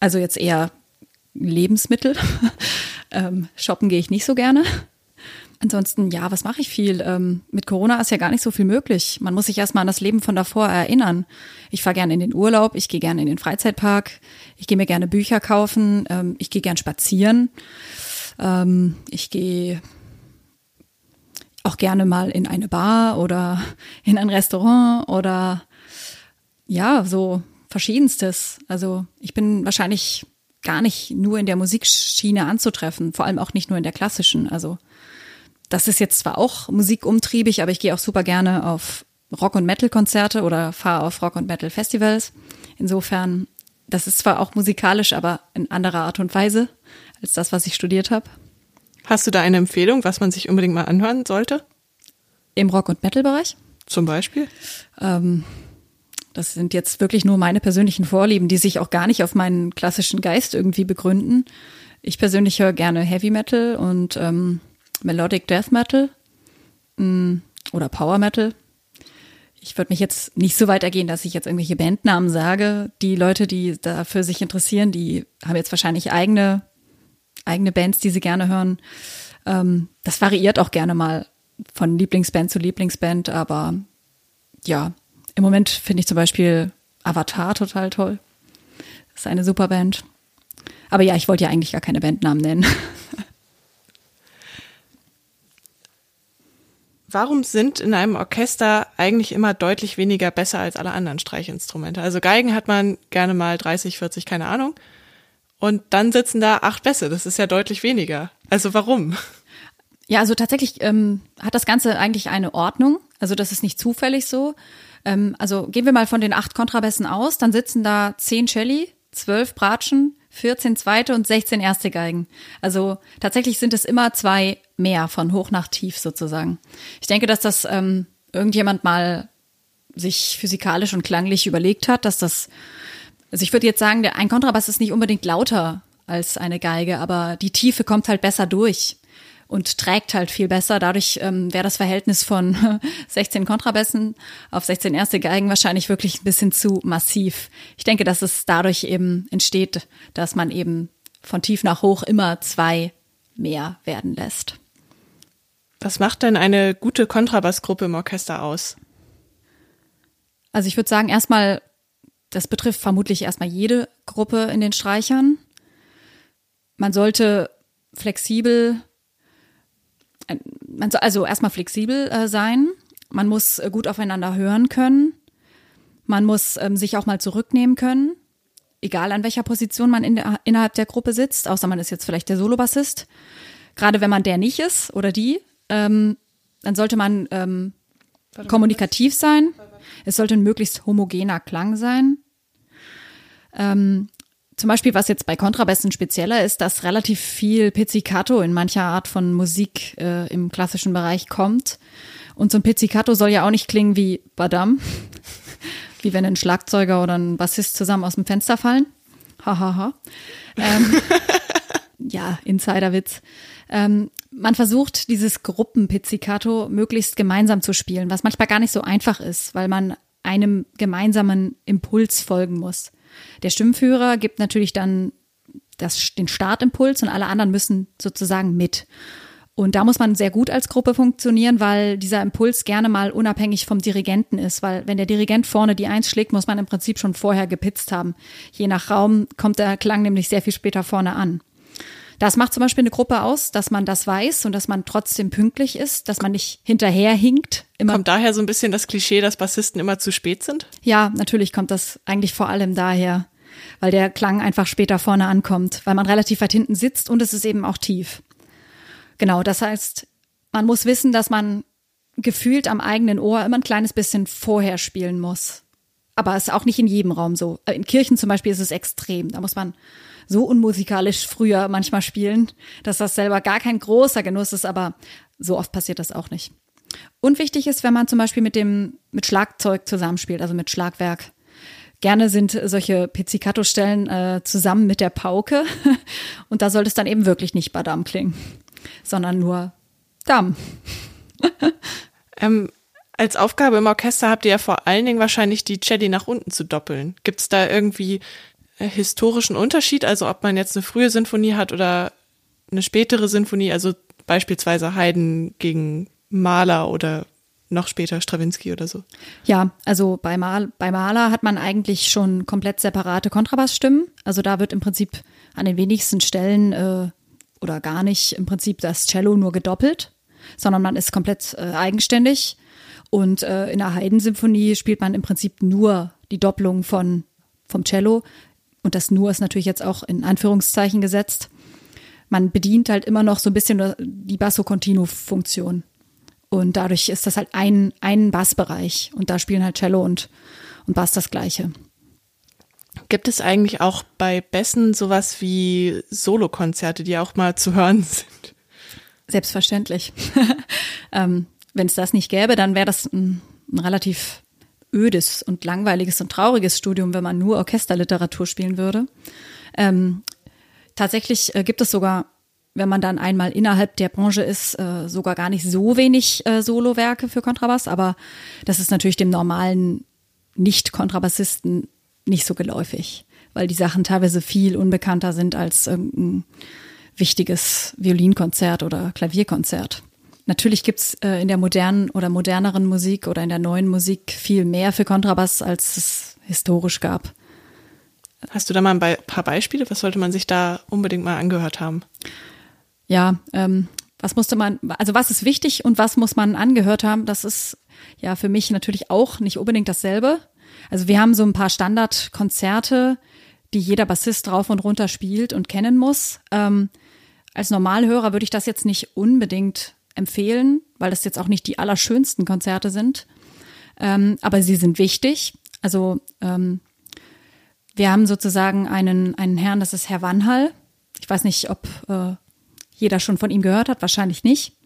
Also jetzt eher Lebensmittel. ähm, shoppen gehe ich nicht so gerne. Ansonsten, ja, was mache ich viel? Ähm, mit Corona ist ja gar nicht so viel möglich. Man muss sich erstmal an das Leben von davor erinnern. Ich fahre gerne in den Urlaub, ich gehe gerne in den Freizeitpark, ich gehe mir gerne Bücher kaufen, ähm, ich gehe gern spazieren, ähm, ich gehe auch gerne mal in eine Bar oder in ein Restaurant oder ja, so verschiedenstes. Also ich bin wahrscheinlich gar nicht nur in der Musikschiene anzutreffen, vor allem auch nicht nur in der klassischen. Also das ist jetzt zwar auch musikumtriebig, aber ich gehe auch super gerne auf Rock- und Metal-Konzerte oder fahre auf Rock- und Metal-Festivals. Insofern, das ist zwar auch musikalisch, aber in anderer Art und Weise als das, was ich studiert habe. Hast du da eine Empfehlung, was man sich unbedingt mal anhören sollte? Im Rock- und Metal-Bereich? Zum Beispiel? Ähm, das sind jetzt wirklich nur meine persönlichen Vorlieben, die sich auch gar nicht auf meinen klassischen Geist irgendwie begründen. Ich persönlich höre gerne Heavy Metal und ähm, Melodic Death Metal mh, mm, oder Power Metal. Ich würde mich jetzt nicht so weit ergehen, dass ich jetzt irgendwelche Bandnamen sage. Die Leute, die dafür sich interessieren, die haben jetzt wahrscheinlich eigene, eigene Bands, die sie gerne hören. Ähm, das variiert auch gerne mal von Lieblingsband zu Lieblingsband, aber ja, im Moment finde ich zum Beispiel Avatar total toll. Das ist eine super Band. Aber ja, ich wollte ja eigentlich gar keine Bandnamen nennen. Warum sind in einem Orchester eigentlich immer deutlich weniger besser als alle anderen Streichinstrumente? Also Geigen hat man gerne mal 30, 40, keine Ahnung. Und dann sitzen da acht Bässe. Das ist ja deutlich weniger. Also warum? Ja, also tatsächlich ähm, hat das Ganze eigentlich eine Ordnung. Also das ist nicht zufällig so. Ähm, also gehen wir mal von den acht Kontrabässen aus, dann sitzen da zehn Celli, zwölf Bratschen, 14 zweite und 16 erste Geigen. Also tatsächlich sind es immer zwei mehr von hoch nach tief sozusagen. Ich denke, dass das ähm, irgendjemand mal sich physikalisch und klanglich überlegt hat, dass das, also ich würde jetzt sagen, der, ein Kontrabass ist nicht unbedingt lauter als eine Geige, aber die Tiefe kommt halt besser durch und trägt halt viel besser. Dadurch ähm, wäre das Verhältnis von 16 Kontrabässen auf 16 erste Geigen wahrscheinlich wirklich ein bisschen zu massiv. Ich denke, dass es dadurch eben entsteht, dass man eben von tief nach hoch immer zwei mehr werden lässt. Was macht denn eine gute Kontrabassgruppe im Orchester aus? Also ich würde sagen, erstmal, das betrifft vermutlich erstmal jede Gruppe in den Streichern. Man sollte flexibel man soll also erstmal flexibel äh, sein. Man muss äh, gut aufeinander hören können. Man muss ähm, sich auch mal zurücknehmen können. Egal an welcher Position man in der, innerhalb der Gruppe sitzt, außer man ist jetzt vielleicht der Solobassist. Gerade wenn man der nicht ist oder die, ähm, dann sollte man ähm, kommunikativ sein. Es sollte ein möglichst homogener Klang sein. Ähm, zum Beispiel, was jetzt bei Kontrabässen spezieller ist, dass relativ viel Pizzicato in mancher Art von Musik äh, im klassischen Bereich kommt. Und so ein Pizzicato soll ja auch nicht klingen wie Badam, wie wenn ein Schlagzeuger oder ein Bassist zusammen aus dem Fenster fallen. Hahaha. Ha, ha. ähm, ja, Insiderwitz. Ähm, man versucht, dieses Gruppenpizzicato möglichst gemeinsam zu spielen, was manchmal gar nicht so einfach ist, weil man einem gemeinsamen Impuls folgen muss. Der Stimmführer gibt natürlich dann das, den Startimpuls und alle anderen müssen sozusagen mit. Und da muss man sehr gut als Gruppe funktionieren, weil dieser Impuls gerne mal unabhängig vom Dirigenten ist, weil wenn der Dirigent vorne die Eins schlägt, muss man im Prinzip schon vorher gepitzt haben. Je nach Raum kommt der Klang nämlich sehr viel später vorne an. Das macht zum Beispiel eine Gruppe aus, dass man das weiß und dass man trotzdem pünktlich ist, dass man nicht hinterherhinkt. Immer. Kommt daher so ein bisschen das Klischee, dass Bassisten immer zu spät sind? Ja, natürlich kommt das eigentlich vor allem daher, weil der Klang einfach später vorne ankommt, weil man relativ weit hinten sitzt und es ist eben auch tief. Genau, das heißt, man muss wissen, dass man gefühlt am eigenen Ohr immer ein kleines bisschen vorher spielen muss. Aber es ist auch nicht in jedem Raum so. In Kirchen zum Beispiel ist es extrem. Da muss man so unmusikalisch früher manchmal spielen, dass das selber gar kein großer Genuss ist, aber so oft passiert das auch nicht. Und wichtig ist, wenn man zum Beispiel mit dem, mit Schlagzeug zusammenspielt, also mit Schlagwerk. Gerne sind solche Pizzicato-Stellen äh, zusammen mit der Pauke. Und da sollte es dann eben wirklich nicht Badam klingen, sondern nur Damm. ähm, als Aufgabe im Orchester habt ihr ja vor allen Dingen wahrscheinlich die Celli nach unten zu doppeln. Gibt es da irgendwie historischen Unterschied, also ob man jetzt eine frühe Sinfonie hat oder eine spätere Sinfonie, also beispielsweise Haydn gegen Mahler oder noch später Stravinsky oder so. Ja, also bei, Mal, bei Mahler hat man eigentlich schon komplett separate Kontrabassstimmen. Also da wird im Prinzip an den wenigsten Stellen äh, oder gar nicht im Prinzip das Cello nur gedoppelt, sondern man ist komplett äh, eigenständig. Und äh, in der Haydn-Symphonie spielt man im Prinzip nur die Doppelung von, vom Cello und das nur ist natürlich jetzt auch in Anführungszeichen gesetzt, man bedient halt immer noch so ein bisschen die Basso-Continuo-Funktion. Und dadurch ist das halt ein, ein Bassbereich. Und da spielen halt Cello und, und Bass das Gleiche. Gibt es eigentlich auch bei Bessen sowas wie Solokonzerte, die auch mal zu hören sind? Selbstverständlich. ähm, Wenn es das nicht gäbe, dann wäre das ein, ein relativ ödes und langweiliges und trauriges Studium, wenn man nur Orchesterliteratur spielen würde. Ähm, tatsächlich äh, gibt es sogar wenn man dann einmal innerhalb der Branche ist, äh, sogar gar nicht so wenig äh, Solowerke für Kontrabass, aber das ist natürlich dem normalen Nicht-Kontrabassisten nicht so geläufig, weil die Sachen teilweise viel unbekannter sind als irgendein wichtiges Violinkonzert oder Klavierkonzert. Natürlich gibt's äh, in der modernen oder moderneren Musik oder in der neuen Musik viel mehr für Kontrabass, als es historisch gab. Hast du da mal ein paar Beispiele? Was sollte man sich da unbedingt mal angehört haben? ja, ähm, was musste man, also was ist wichtig und was muss man angehört haben, das ist ja für mich natürlich auch nicht unbedingt dasselbe. Also wir haben so ein paar Standardkonzerte, die jeder Bassist drauf und runter spielt und kennen muss. Ähm, als Normalhörer würde ich das jetzt nicht unbedingt empfehlen, weil das jetzt auch nicht die allerschönsten Konzerte sind. Ähm, aber sie sind wichtig. Also ähm, wir haben sozusagen einen, einen Herrn, das ist Herr Wanhall. Ich weiß nicht, ob äh, jeder schon von ihm gehört hat, wahrscheinlich nicht.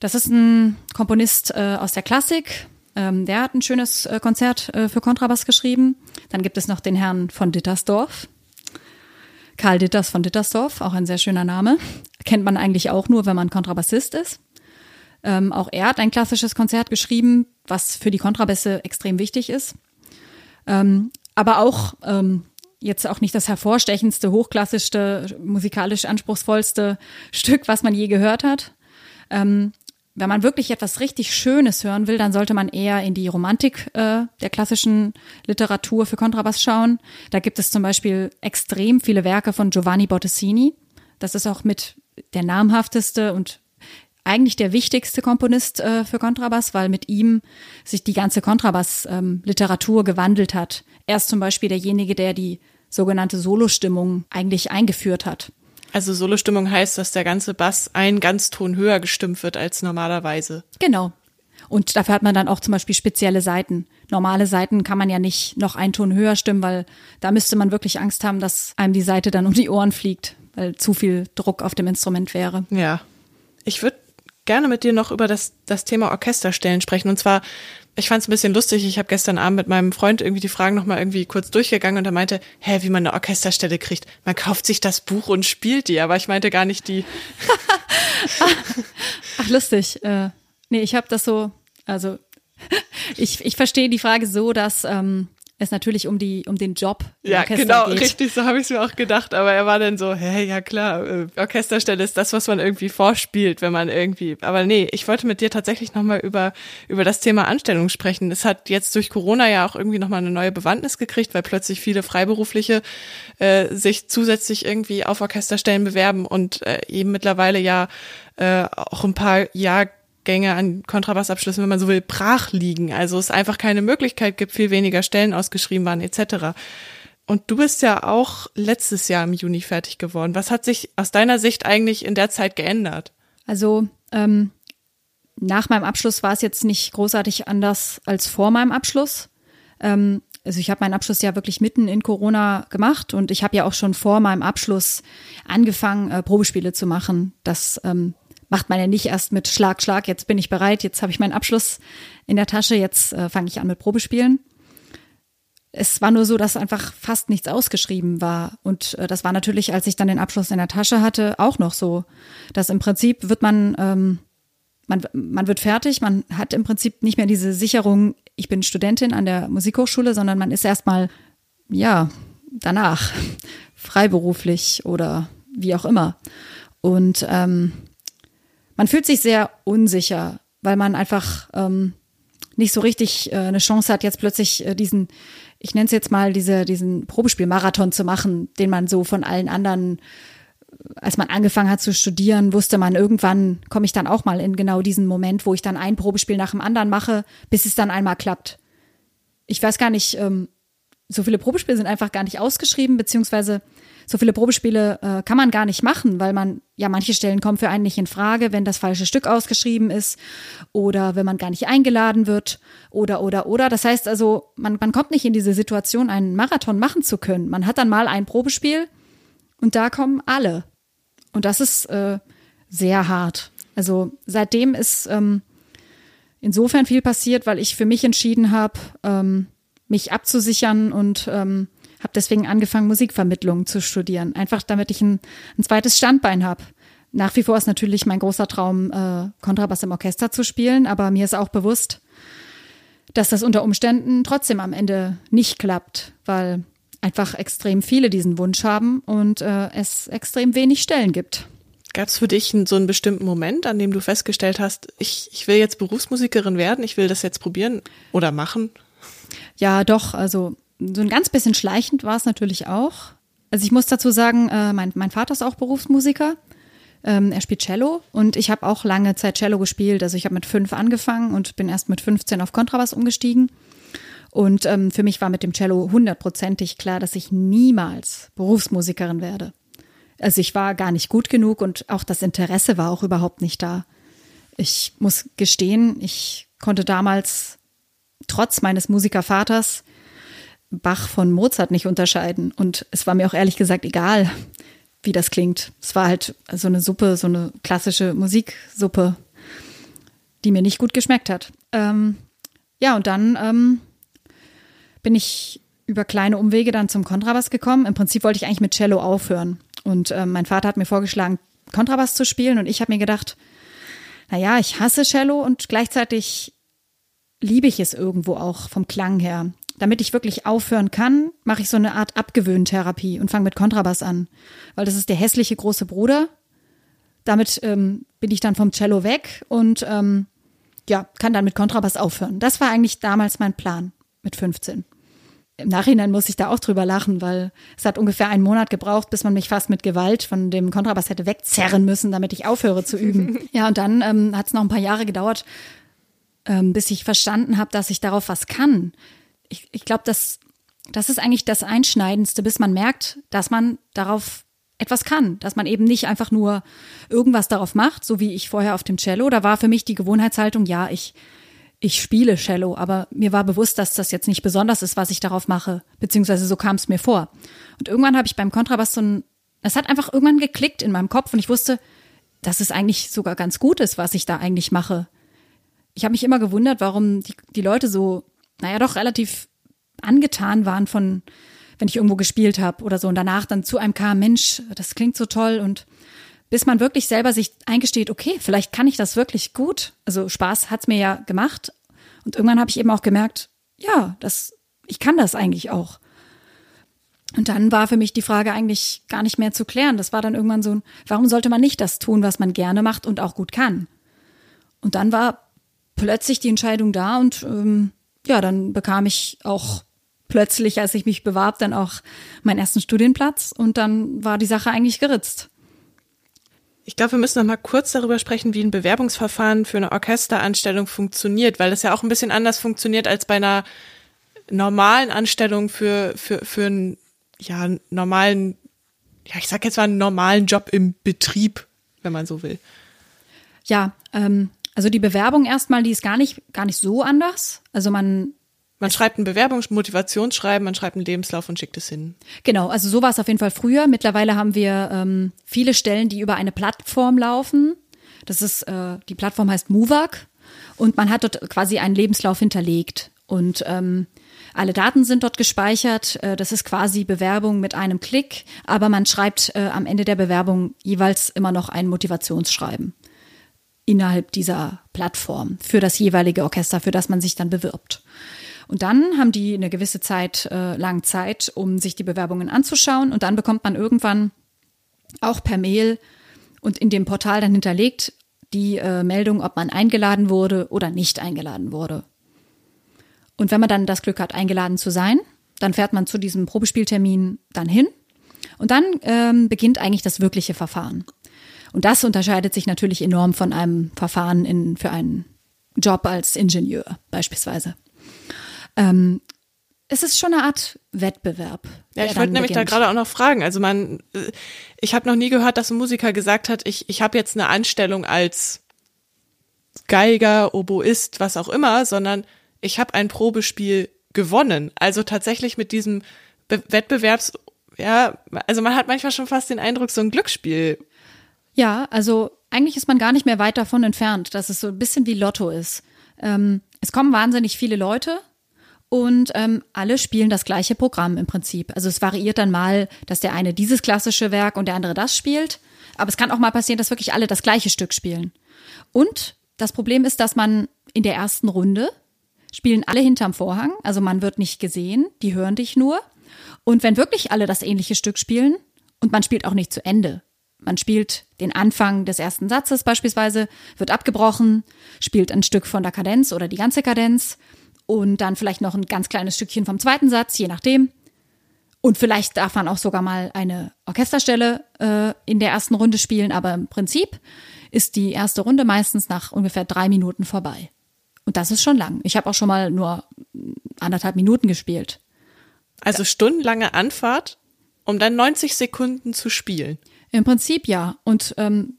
Das ist ein Komponist äh, aus der Klassik. Ähm, der hat ein schönes äh, Konzert äh, für Kontrabass geschrieben. Dann gibt es noch den Herrn von Dittersdorf. Karl Ditters von Dittersdorf, auch ein sehr schöner Name. Kennt man eigentlich auch nur, wenn man Kontrabassist ist. Ähm, auch er hat ein klassisches Konzert geschrieben, was für die Kontrabässe extrem wichtig ist. Ähm, aber auch ähm, jetzt auch nicht das hervorstechendste, hochklassischste, musikalisch anspruchsvollste Stück, was man je gehört hat. Ähm, wenn man wirklich etwas richtig Schönes hören will, dann sollte man eher in die Romantik äh, der klassischen Literatur für Kontrabass schauen. Da gibt es zum Beispiel extrem viele Werke von Giovanni Bottesini. Das ist auch mit der namhafteste und eigentlich der wichtigste Komponist äh, für Kontrabass, weil mit ihm sich die ganze Kontrabass-Literatur ähm, gewandelt hat. Er ist zum Beispiel derjenige, der die sogenannte Solostimmung eigentlich eingeführt hat. Also Solostimmung heißt, dass der ganze Bass einen Ganzton höher gestimmt wird als normalerweise. Genau. Und dafür hat man dann auch zum Beispiel spezielle Seiten. Normale Seiten kann man ja nicht noch einen Ton höher stimmen, weil da müsste man wirklich Angst haben, dass einem die Seite dann um die Ohren fliegt, weil zu viel Druck auf dem Instrument wäre. Ja. Ich würde gerne mit dir noch über das, das Thema Orchesterstellen sprechen. Und zwar ich fand es ein bisschen lustig. Ich habe gestern Abend mit meinem Freund irgendwie die Fragen nochmal irgendwie kurz durchgegangen und er meinte, hä, wie man eine Orchesterstelle kriegt. Man kauft sich das Buch und spielt die, aber ich meinte gar nicht die. Ach, lustig. Äh, nee, ich habe das so, also ich, ich verstehe die Frage so, dass ähm, es natürlich um die um den Job im ja Orchester genau geht. richtig so habe ich es mir auch gedacht aber er war dann so hey ja klar äh, Orchesterstelle ist das was man irgendwie vorspielt wenn man irgendwie aber nee ich wollte mit dir tatsächlich noch mal über über das Thema Anstellung sprechen es hat jetzt durch Corona ja auch irgendwie noch mal eine neue Bewandtnis gekriegt weil plötzlich viele Freiberufliche äh, sich zusätzlich irgendwie auf Orchesterstellen bewerben und äh, eben mittlerweile ja äh, auch ein paar Jahr Gänge an Kontrabassabschlüssen, wenn man so will, brach liegen. Also es einfach keine Möglichkeit gibt, viel weniger Stellen ausgeschrieben waren etc. Und du bist ja auch letztes Jahr im Juni fertig geworden. Was hat sich aus deiner Sicht eigentlich in der Zeit geändert? Also ähm, nach meinem Abschluss war es jetzt nicht großartig anders als vor meinem Abschluss. Ähm, also ich habe meinen Abschluss ja wirklich mitten in Corona gemacht und ich habe ja auch schon vor meinem Abschluss angefangen, äh, Probespiele zu machen. Das ähm, macht man ja nicht erst mit Schlag, Schlag, jetzt bin ich bereit, jetzt habe ich meinen Abschluss in der Tasche, jetzt äh, fange ich an mit Probespielen. Es war nur so, dass einfach fast nichts ausgeschrieben war. Und äh, das war natürlich, als ich dann den Abschluss in der Tasche hatte, auch noch so. Dass im Prinzip wird man, ähm, man, man wird fertig, man hat im Prinzip nicht mehr diese Sicherung, ich bin Studentin an der Musikhochschule, sondern man ist erstmal, ja, danach freiberuflich oder wie auch immer. Und ähm, man fühlt sich sehr unsicher, weil man einfach ähm, nicht so richtig äh, eine Chance hat, jetzt plötzlich äh, diesen, ich nenne es jetzt mal, diese, diesen Probespielmarathon zu machen, den man so von allen anderen, als man angefangen hat zu studieren, wusste man, irgendwann komme ich dann auch mal in genau diesen Moment, wo ich dann ein Probespiel nach dem anderen mache, bis es dann einmal klappt. Ich weiß gar nicht, ähm, so viele Probespiele sind einfach gar nicht ausgeschrieben, beziehungsweise so viele Probespiele äh, kann man gar nicht machen, weil man, ja, manche Stellen kommen für einen nicht in Frage, wenn das falsche Stück ausgeschrieben ist oder wenn man gar nicht eingeladen wird oder, oder, oder. Das heißt also, man, man kommt nicht in diese Situation, einen Marathon machen zu können. Man hat dann mal ein Probespiel und da kommen alle. Und das ist äh, sehr hart. Also seitdem ist ähm, insofern viel passiert, weil ich für mich entschieden habe, ähm, mich abzusichern und ähm, habe deswegen angefangen, Musikvermittlung zu studieren. Einfach damit ich ein, ein zweites Standbein habe. Nach wie vor ist natürlich mein großer Traum, äh, Kontrabass im Orchester zu spielen, aber mir ist auch bewusst, dass das unter Umständen trotzdem am Ende nicht klappt, weil einfach extrem viele diesen Wunsch haben und äh, es extrem wenig Stellen gibt. Gab es für dich so einen bestimmten Moment, an dem du festgestellt hast, ich, ich will jetzt Berufsmusikerin werden, ich will das jetzt probieren oder machen? Ja, doch. Also so ein ganz bisschen schleichend war es natürlich auch. Also ich muss dazu sagen, äh, mein, mein Vater ist auch Berufsmusiker. Ähm, er spielt Cello und ich habe auch lange Zeit Cello gespielt. Also ich habe mit fünf angefangen und bin erst mit 15 auf Kontrabass umgestiegen. Und ähm, für mich war mit dem Cello hundertprozentig klar, dass ich niemals Berufsmusikerin werde. Also ich war gar nicht gut genug und auch das Interesse war auch überhaupt nicht da. Ich muss gestehen, ich konnte damals trotz meines Musikervaters Bach von Mozart nicht unterscheiden. Und es war mir auch ehrlich gesagt egal, wie das klingt. Es war halt so eine Suppe, so eine klassische Musiksuppe, die mir nicht gut geschmeckt hat. Ähm, ja, und dann ähm, bin ich über kleine Umwege dann zum Kontrabass gekommen. Im Prinzip wollte ich eigentlich mit Cello aufhören. Und ähm, mein Vater hat mir vorgeschlagen, Kontrabass zu spielen. Und ich habe mir gedacht, naja, ich hasse Cello und gleichzeitig liebe ich es irgendwo auch vom Klang her damit ich wirklich aufhören kann, mache ich so eine Art Abgewöhntherapie und fange mit Kontrabass an. Weil das ist der hässliche große Bruder. Damit ähm, bin ich dann vom Cello weg und ähm, ja, kann dann mit Kontrabass aufhören. Das war eigentlich damals mein Plan mit 15. Im Nachhinein muss ich da auch drüber lachen, weil es hat ungefähr einen Monat gebraucht, bis man mich fast mit Gewalt von dem Kontrabass hätte wegzerren müssen, damit ich aufhöre zu üben. ja, und dann ähm, hat es noch ein paar Jahre gedauert, ähm, bis ich verstanden habe, dass ich darauf was kann ich, ich glaube, das, das ist eigentlich das Einschneidendste, bis man merkt, dass man darauf etwas kann, dass man eben nicht einfach nur irgendwas darauf macht, so wie ich vorher auf dem Cello. Da war für mich die Gewohnheitshaltung, ja, ich, ich spiele Cello, aber mir war bewusst, dass das jetzt nicht besonders ist, was ich darauf mache, beziehungsweise so kam es mir vor. Und irgendwann habe ich beim Kontrabass so ein, es hat einfach irgendwann geklickt in meinem Kopf und ich wusste, dass es eigentlich sogar ganz gut ist, was ich da eigentlich mache. Ich habe mich immer gewundert, warum die, die Leute so naja, doch relativ angetan waren von, wenn ich irgendwo gespielt habe oder so und danach dann zu einem kam, Mensch, das klingt so toll und bis man wirklich selber sich eingesteht, okay, vielleicht kann ich das wirklich gut. Also Spaß hat's mir ja gemacht und irgendwann habe ich eben auch gemerkt, ja, das, ich kann das eigentlich auch. Und dann war für mich die Frage eigentlich gar nicht mehr zu klären. Das war dann irgendwann so ein, warum sollte man nicht das tun, was man gerne macht und auch gut kann? Und dann war plötzlich die Entscheidung da und ähm, ja, dann bekam ich auch plötzlich, als ich mich bewarb, dann auch meinen ersten Studienplatz und dann war die Sache eigentlich geritzt. Ich glaube, wir müssen noch mal kurz darüber sprechen, wie ein Bewerbungsverfahren für eine Orchesteranstellung funktioniert, weil das ja auch ein bisschen anders funktioniert als bei einer normalen Anstellung für, für, für einen ja, normalen, ja, ich sag jetzt mal einen normalen Job im Betrieb, wenn man so will. Ja, ähm, also die Bewerbung erstmal, die ist gar nicht, gar nicht so anders. Also man man schreibt ein Bewerbungsmotivationsschreiben, man schreibt einen Lebenslauf und schickt es hin. Genau, also so war es auf jeden Fall früher. Mittlerweile haben wir ähm, viele Stellen, die über eine Plattform laufen. Das ist, äh, die Plattform heißt Movak und man hat dort quasi einen Lebenslauf hinterlegt. Und ähm, alle Daten sind dort gespeichert. Äh, das ist quasi Bewerbung mit einem Klick, aber man schreibt äh, am Ende der Bewerbung jeweils immer noch ein Motivationsschreiben innerhalb dieser Plattform für das jeweilige Orchester, für das man sich dann bewirbt. Und dann haben die eine gewisse Zeit äh, lang Zeit, um sich die Bewerbungen anzuschauen. Und dann bekommt man irgendwann auch per Mail und in dem Portal dann hinterlegt die äh, Meldung, ob man eingeladen wurde oder nicht eingeladen wurde. Und wenn man dann das Glück hat, eingeladen zu sein, dann fährt man zu diesem Probespieltermin dann hin. Und dann ähm, beginnt eigentlich das wirkliche Verfahren. Und das unterscheidet sich natürlich enorm von einem Verfahren in, für einen Job als Ingenieur beispielsweise. Ähm, es ist schon eine Art Wettbewerb. Ja, ich wollte nämlich beginnt. da gerade auch noch fragen. Also man, äh, ich habe noch nie gehört, dass ein Musiker gesagt hat, ich, ich habe jetzt eine Anstellung als Geiger, Oboist, was auch immer, sondern ich habe ein Probespiel gewonnen. Also tatsächlich mit diesem Be Wettbewerbs, ja, also man hat manchmal schon fast den Eindruck, so ein Glücksspiel. Ja, also eigentlich ist man gar nicht mehr weit davon entfernt, dass es so ein bisschen wie Lotto ist. Ähm, es kommen wahnsinnig viele Leute und ähm, alle spielen das gleiche Programm im Prinzip. Also es variiert dann mal, dass der eine dieses klassische Werk und der andere das spielt. Aber es kann auch mal passieren, dass wirklich alle das gleiche Stück spielen. Und das Problem ist, dass man in der ersten Runde spielen alle hinterm Vorhang, also man wird nicht gesehen, die hören dich nur. Und wenn wirklich alle das ähnliche Stück spielen und man spielt auch nicht zu Ende, man spielt den Anfang des ersten Satzes beispielsweise, wird abgebrochen, spielt ein Stück von der Kadenz oder die ganze Kadenz und dann vielleicht noch ein ganz kleines Stückchen vom zweiten Satz, je nachdem. Und vielleicht darf man auch sogar mal eine Orchesterstelle äh, in der ersten Runde spielen, aber im Prinzip ist die erste Runde meistens nach ungefähr drei Minuten vorbei. Und das ist schon lang. Ich habe auch schon mal nur anderthalb Minuten gespielt. Also stundenlange Anfahrt, um dann 90 Sekunden zu spielen. Im Prinzip ja. Und ähm,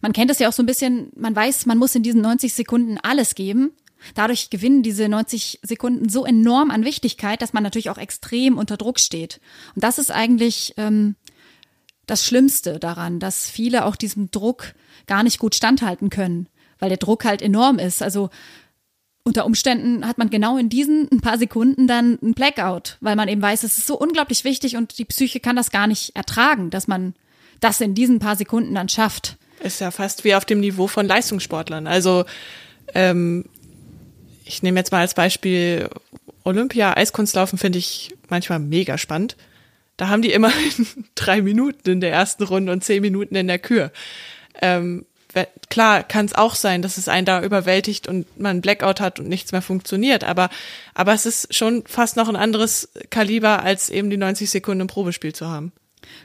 man kennt es ja auch so ein bisschen, man weiß, man muss in diesen 90 Sekunden alles geben. Dadurch gewinnen diese 90 Sekunden so enorm an Wichtigkeit, dass man natürlich auch extrem unter Druck steht. Und das ist eigentlich ähm, das Schlimmste daran, dass viele auch diesem Druck gar nicht gut standhalten können, weil der Druck halt enorm ist. Also unter Umständen hat man genau in diesen ein paar Sekunden dann ein Blackout, weil man eben weiß, es ist so unglaublich wichtig und die Psyche kann das gar nicht ertragen, dass man das in diesen paar Sekunden dann schafft. Ist ja fast wie auf dem Niveau von Leistungssportlern. Also ähm, ich nehme jetzt mal als Beispiel Olympia, Eiskunstlaufen finde ich manchmal mega spannend. Da haben die immer drei Minuten in der ersten Runde und zehn Minuten in der Kür. Ähm, klar kann es auch sein, dass es einen da überwältigt und man Blackout hat und nichts mehr funktioniert, aber, aber es ist schon fast noch ein anderes Kaliber, als eben die 90 Sekunden im Probespiel zu haben.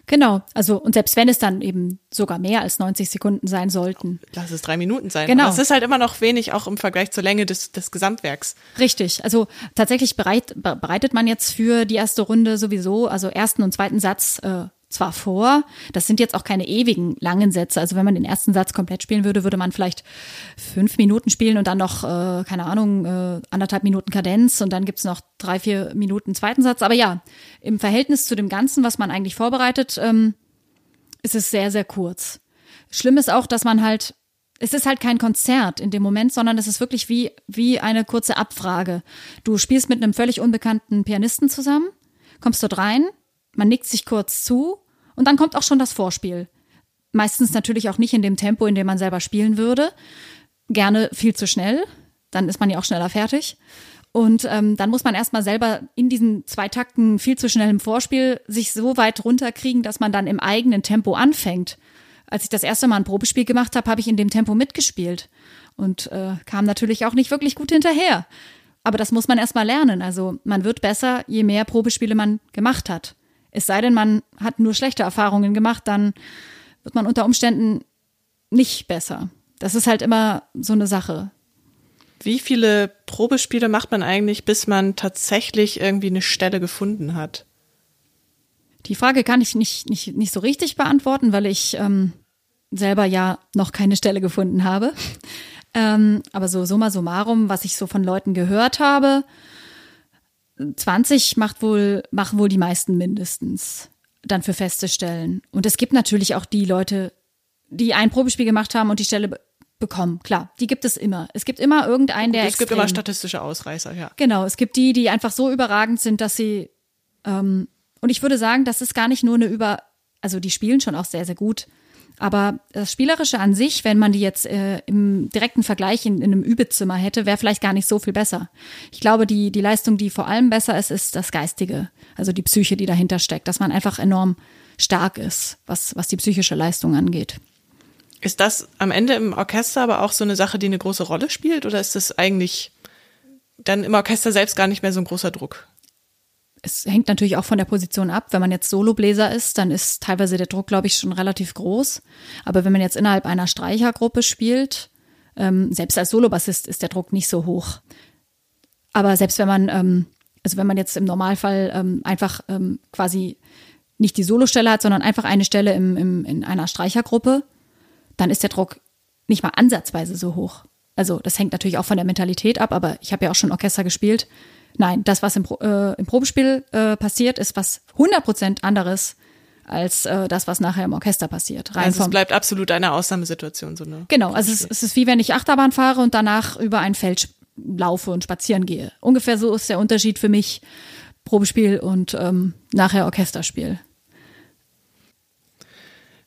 Genau, also und selbst wenn es dann eben sogar mehr als 90 Sekunden sein sollten. Lass es drei Minuten sein. Genau. Aber es ist halt immer noch wenig, auch im Vergleich zur Länge des, des Gesamtwerks. Richtig, also tatsächlich bereit, bereitet man jetzt für die erste Runde sowieso, also ersten und zweiten Satz äh, zwar vor, das sind jetzt auch keine ewigen langen Sätze. Also wenn man den ersten Satz komplett spielen würde, würde man vielleicht fünf Minuten spielen und dann noch, äh, keine Ahnung, äh, anderthalb Minuten Kadenz und dann gibt's noch drei, vier Minuten zweiten Satz. Aber ja, im Verhältnis zu dem Ganzen, was man eigentlich vorbereitet, ähm, ist es sehr, sehr kurz. Schlimm ist auch, dass man halt es ist halt kein Konzert in dem Moment, sondern es ist wirklich wie, wie eine kurze Abfrage. Du spielst mit einem völlig unbekannten Pianisten zusammen, kommst dort rein, man nickt sich kurz zu und dann kommt auch schon das Vorspiel. Meistens natürlich auch nicht in dem Tempo, in dem man selber spielen würde. Gerne viel zu schnell. Dann ist man ja auch schneller fertig. Und ähm, dann muss man erstmal selber in diesen zwei Takten viel zu schnell im Vorspiel sich so weit runterkriegen, dass man dann im eigenen Tempo anfängt. Als ich das erste Mal ein Probespiel gemacht habe, habe ich in dem Tempo mitgespielt und äh, kam natürlich auch nicht wirklich gut hinterher. Aber das muss man erstmal lernen. Also man wird besser, je mehr Probespiele man gemacht hat. Es sei denn, man hat nur schlechte Erfahrungen gemacht, dann wird man unter Umständen nicht besser. Das ist halt immer so eine Sache. Wie viele Probespiele macht man eigentlich, bis man tatsächlich irgendwie eine Stelle gefunden hat? Die Frage kann ich nicht, nicht, nicht so richtig beantworten, weil ich ähm, selber ja noch keine Stelle gefunden habe. Ähm, aber so summa summarum, was ich so von Leuten gehört habe, 20 macht wohl, machen wohl die meisten mindestens dann für feste Stellen. Und es gibt natürlich auch die Leute, die ein Probespiel gemacht haben und die Stelle bekommen. Klar, die gibt es immer. Es gibt immer irgendeinen, der. Es gibt immer statistische Ausreißer, ja. Genau, es gibt die, die einfach so überragend sind, dass sie. Ähm, und ich würde sagen, das ist gar nicht nur eine über. Also die spielen schon auch sehr, sehr gut. Aber das Spielerische an sich, wenn man die jetzt äh, im direkten Vergleich in, in einem Übezimmer hätte, wäre vielleicht gar nicht so viel besser. Ich glaube, die, die Leistung, die vor allem besser ist, ist das Geistige, also die Psyche, die dahinter steckt, dass man einfach enorm stark ist, was, was die psychische Leistung angeht. Ist das am Ende im Orchester aber auch so eine Sache, die eine große Rolle spielt, oder ist das eigentlich dann im Orchester selbst gar nicht mehr so ein großer Druck? Es hängt natürlich auch von der Position ab. Wenn man jetzt Solobläser ist, dann ist teilweise der Druck, glaube ich, schon relativ groß. Aber wenn man jetzt innerhalb einer Streichergruppe spielt, ähm, selbst als Solobassist ist der Druck nicht so hoch. Aber selbst wenn man ähm, also wenn man jetzt im Normalfall ähm, einfach ähm, quasi nicht die Solostelle hat, sondern einfach eine Stelle im, im, in einer Streichergruppe, dann ist der Druck nicht mal ansatzweise so hoch. Also das hängt natürlich auch von der Mentalität ab, aber ich habe ja auch schon Orchester gespielt. Nein, das, was im, äh, im Probespiel äh, passiert, ist was 100% anderes als äh, das, was nachher im Orchester passiert. Rein also es bleibt absolut eine Ausnahmesituation. So eine genau, also es, es, ist wie wenn ich Achterbahn fahre und danach über ein Feld laufe und spazieren gehe. Ungefähr so ist der Unterschied für mich Probespiel und ähm, nachher Orchesterspiel.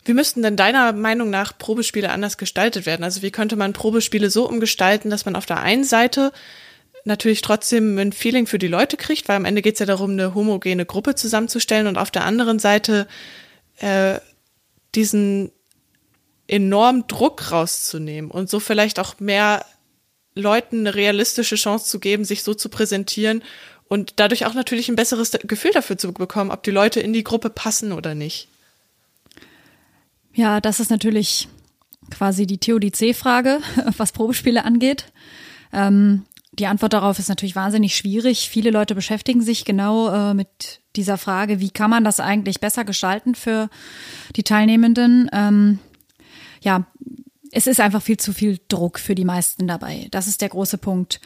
Wie müssten denn deiner Meinung nach Probespiele anders gestaltet werden? Also wie könnte man Probespiele so umgestalten, dass man auf der einen Seite natürlich trotzdem ein Feeling für die Leute kriegt, weil am Ende geht es ja darum, eine homogene Gruppe zusammenzustellen und auf der anderen Seite äh, diesen enormen Druck rauszunehmen und so vielleicht auch mehr Leuten eine realistische Chance zu geben, sich so zu präsentieren und dadurch auch natürlich ein besseres Gefühl dafür zu bekommen, ob die Leute in die Gruppe passen oder nicht. Ja, das ist natürlich quasi die Theodizee-Frage, was Probespiele angeht. Ähm, die Antwort darauf ist natürlich wahnsinnig schwierig. Viele Leute beschäftigen sich genau äh, mit dieser Frage, wie kann man das eigentlich besser gestalten für die Teilnehmenden. Ähm, ja, es ist einfach viel zu viel Druck für die meisten dabei. Das ist der große Punkt.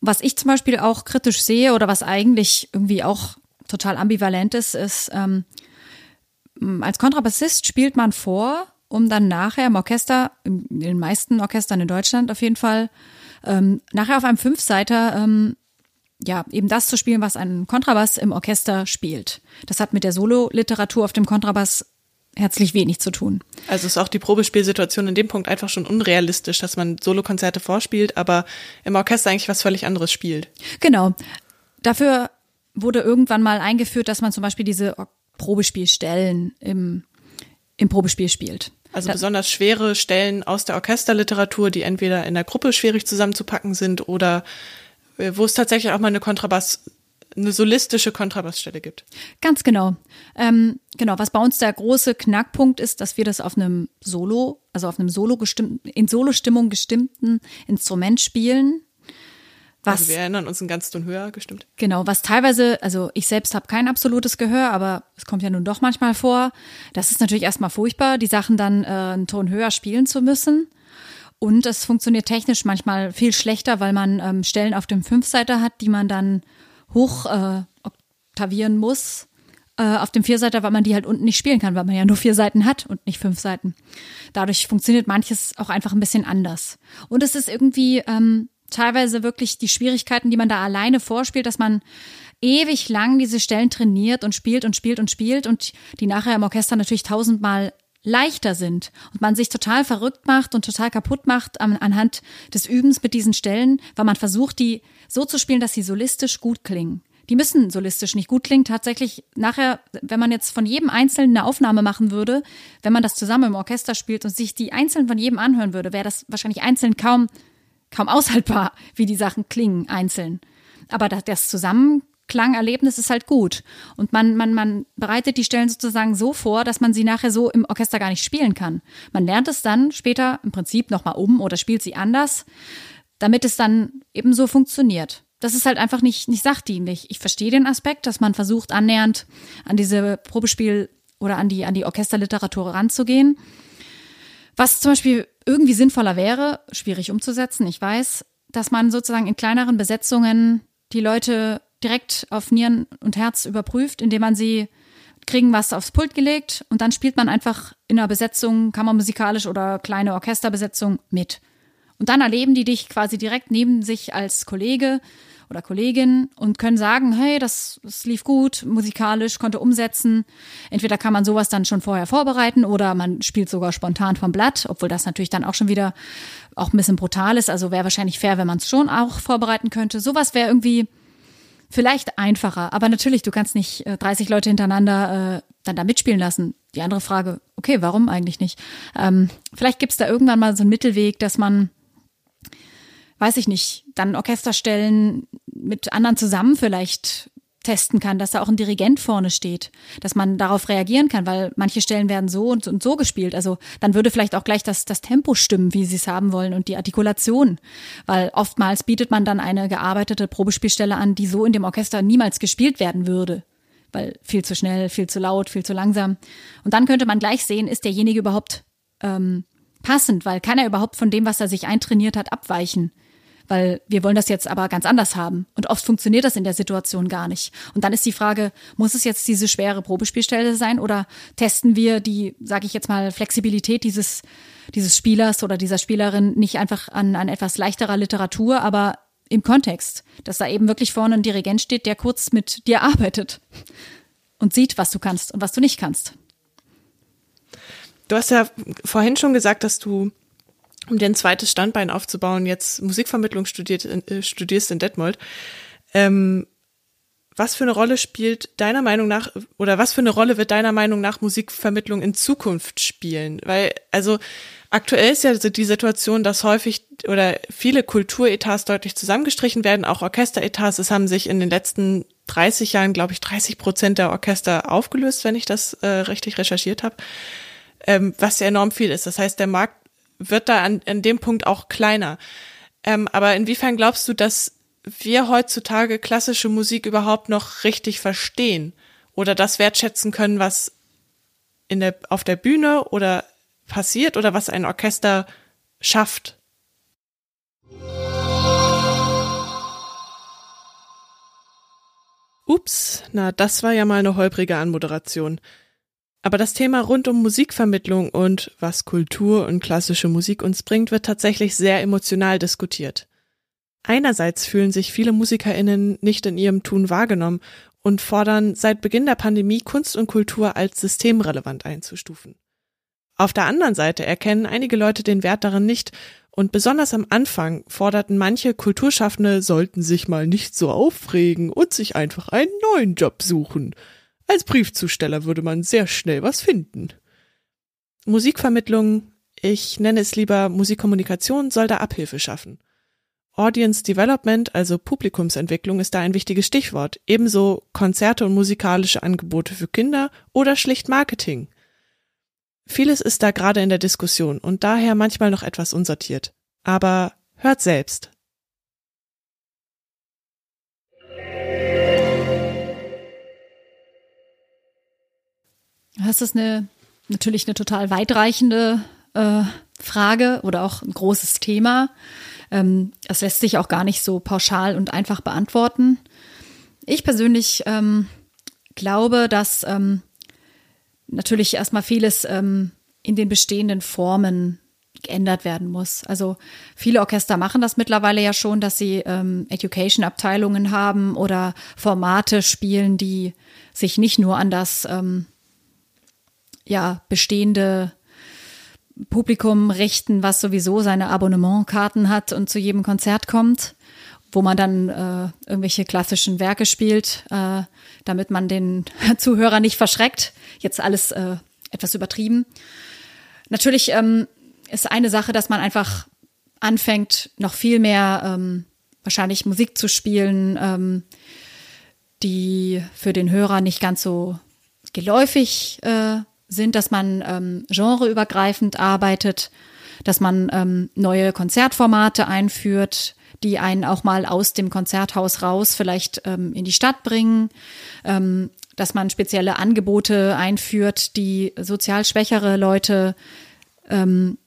Was ich zum Beispiel auch kritisch sehe oder was eigentlich irgendwie auch total ambivalent ist, ist, ähm, als Kontrabassist spielt man vor, um dann nachher im Orchester, in den meisten Orchestern in Deutschland auf jeden Fall, ähm, nachher auf einem Fünfseiter ähm, ja, eben das zu spielen, was ein Kontrabass im Orchester spielt. Das hat mit der Solo-Literatur auf dem Kontrabass herzlich wenig zu tun. Also ist auch die Probespielsituation in dem Punkt einfach schon unrealistisch, dass man Solokonzerte vorspielt, aber im Orchester eigentlich was völlig anderes spielt. Genau. Dafür wurde irgendwann mal eingeführt, dass man zum Beispiel diese Probespielstellen im, im Probespiel spielt. Also da, besonders schwere Stellen aus der Orchesterliteratur, die entweder in der Gruppe schwierig zusammenzupacken sind oder äh, wo es tatsächlich auch mal eine Kontrabass eine solistische Kontrabassstelle gibt. Ganz genau. Ähm, genau, was bei uns der große Knackpunkt ist, dass wir das auf einem Solo, also auf einem Solo gestimmten, in Solo-Stimmung gestimmten Instrument spielen. Was, also wir erinnern uns einen ganz Ton höher gestimmt. Genau, was teilweise, also ich selbst habe kein absolutes Gehör, aber es kommt ja nun doch manchmal vor. Das ist natürlich erstmal furchtbar, die Sachen dann äh, einen Ton höher spielen zu müssen. Und es funktioniert technisch manchmal viel schlechter, weil man ähm, Stellen auf dem Fünfseiter hat, die man dann hoch äh, oktavieren muss. Äh, auf dem Vierseiter, weil man die halt unten nicht spielen kann, weil man ja nur vier Seiten hat und nicht fünf Seiten. Dadurch funktioniert manches auch einfach ein bisschen anders. Und es ist irgendwie ähm, teilweise wirklich die Schwierigkeiten, die man da alleine vorspielt, dass man ewig lang diese Stellen trainiert und spielt und spielt und spielt und die nachher im Orchester natürlich tausendmal leichter sind und man sich total verrückt macht und total kaputt macht an, anhand des Übens mit diesen Stellen, weil man versucht, die so zu spielen, dass sie solistisch gut klingen. Die müssen solistisch nicht gut klingen. Tatsächlich nachher, wenn man jetzt von jedem Einzelnen eine Aufnahme machen würde, wenn man das zusammen im Orchester spielt und sich die einzeln von jedem anhören würde, wäre das wahrscheinlich einzeln kaum kaum aushaltbar, wie die Sachen klingen einzeln. Aber das Zusammenklangerlebnis ist halt gut. Und man, man, man bereitet die Stellen sozusagen so vor, dass man sie nachher so im Orchester gar nicht spielen kann. Man lernt es dann später im Prinzip nochmal um oder spielt sie anders, damit es dann ebenso funktioniert. Das ist halt einfach nicht, nicht sachdienlich. Ich verstehe den Aspekt, dass man versucht, annähernd an diese Probespiel- oder an die, an die Orchesterliteratur ranzugehen. Was zum Beispiel irgendwie sinnvoller wäre, schwierig umzusetzen, ich weiß, dass man sozusagen in kleineren Besetzungen die Leute direkt auf Nieren und Herz überprüft, indem man sie kriegen was aufs Pult gelegt und dann spielt man einfach in einer Besetzung, kammermusikalisch oder kleine Orchesterbesetzung mit. Und dann erleben die dich quasi direkt neben sich als Kollege oder Kollegin und können sagen, hey, das, das lief gut, musikalisch, konnte umsetzen. Entweder kann man sowas dann schon vorher vorbereiten oder man spielt sogar spontan vom Blatt, obwohl das natürlich dann auch schon wieder auch ein bisschen brutal ist. Also wäre wahrscheinlich fair, wenn man es schon auch vorbereiten könnte. Sowas wäre irgendwie vielleicht einfacher. Aber natürlich, du kannst nicht 30 äh, Leute hintereinander äh, dann da mitspielen lassen. Die andere Frage, okay, warum eigentlich nicht? Ähm, vielleicht gibt es da irgendwann mal so einen Mittelweg, dass man weiß ich nicht, dann Orchesterstellen mit anderen zusammen vielleicht testen kann, dass da auch ein Dirigent vorne steht, dass man darauf reagieren kann, weil manche Stellen werden so und, und so gespielt. Also dann würde vielleicht auch gleich das, das Tempo stimmen, wie sie es haben wollen und die Artikulation, weil oftmals bietet man dann eine gearbeitete Probespielstelle an, die so in dem Orchester niemals gespielt werden würde, weil viel zu schnell, viel zu laut, viel zu langsam. Und dann könnte man gleich sehen, ist derjenige überhaupt ähm, passend, weil kann er überhaupt von dem, was er sich eintrainiert hat, abweichen weil wir wollen das jetzt aber ganz anders haben. Und oft funktioniert das in der Situation gar nicht. Und dann ist die Frage, muss es jetzt diese schwere Probespielstelle sein oder testen wir die, sage ich jetzt mal, Flexibilität dieses, dieses Spielers oder dieser Spielerin nicht einfach an, an etwas leichterer Literatur, aber im Kontext, dass da eben wirklich vorne ein Dirigent steht, der kurz mit dir arbeitet und sieht, was du kannst und was du nicht kannst. Du hast ja vorhin schon gesagt, dass du um dir ein zweites Standbein aufzubauen, jetzt Musikvermittlung studiert, äh, studierst in Detmold. Ähm, was für eine Rolle spielt deiner Meinung nach oder was für eine Rolle wird deiner Meinung nach Musikvermittlung in Zukunft spielen? Weil, also aktuell ist ja die Situation, dass häufig oder viele Kulturetats deutlich zusammengestrichen werden, auch Orchesteretats. Es haben sich in den letzten 30 Jahren, glaube ich, 30 Prozent der Orchester aufgelöst, wenn ich das äh, richtig recherchiert habe, ähm, was ja enorm viel ist. Das heißt, der Markt wird da an, an dem Punkt auch kleiner. Ähm, aber inwiefern glaubst du, dass wir heutzutage klassische Musik überhaupt noch richtig verstehen oder das wertschätzen können, was in der, auf der Bühne oder passiert oder was ein Orchester schafft? Ups, na, das war ja mal eine holprige Anmoderation. Aber das Thema rund um Musikvermittlung und was Kultur und klassische Musik uns bringt, wird tatsächlich sehr emotional diskutiert. Einerseits fühlen sich viele Musikerinnen nicht in ihrem Tun wahrgenommen und fordern seit Beginn der Pandemie Kunst und Kultur als systemrelevant einzustufen. Auf der anderen Seite erkennen einige Leute den Wert darin nicht und besonders am Anfang forderten manche Kulturschaffende sollten sich mal nicht so aufregen und sich einfach einen neuen Job suchen. Als Briefzusteller würde man sehr schnell was finden. Musikvermittlung, ich nenne es lieber Musikkommunikation, soll da Abhilfe schaffen. Audience Development, also Publikumsentwicklung, ist da ein wichtiges Stichwort. Ebenso Konzerte und musikalische Angebote für Kinder oder schlicht Marketing. Vieles ist da gerade in der Diskussion und daher manchmal noch etwas unsortiert. Aber hört selbst. Das ist eine natürlich eine total weitreichende äh, Frage oder auch ein großes Thema. Ähm, das lässt sich auch gar nicht so pauschal und einfach beantworten. Ich persönlich ähm, glaube, dass ähm, natürlich erstmal vieles ähm, in den bestehenden Formen geändert werden muss. Also viele Orchester machen das mittlerweile ja schon, dass sie ähm, Education-Abteilungen haben oder Formate spielen, die sich nicht nur an das ähm, ja, bestehende Publikum richten, was sowieso seine Abonnementkarten hat und zu jedem Konzert kommt, wo man dann äh, irgendwelche klassischen Werke spielt, äh, damit man den Zuhörer nicht verschreckt. Jetzt alles äh, etwas übertrieben. Natürlich ähm, ist eine Sache, dass man einfach anfängt, noch viel mehr ähm, wahrscheinlich Musik zu spielen, ähm, die für den Hörer nicht ganz so geläufig äh, sind, dass man ähm, genreübergreifend arbeitet, dass man ähm, neue Konzertformate einführt, die einen auch mal aus dem Konzerthaus raus vielleicht ähm, in die Stadt bringen, ähm, dass man spezielle Angebote einführt, die sozial schwächere Leute ähm,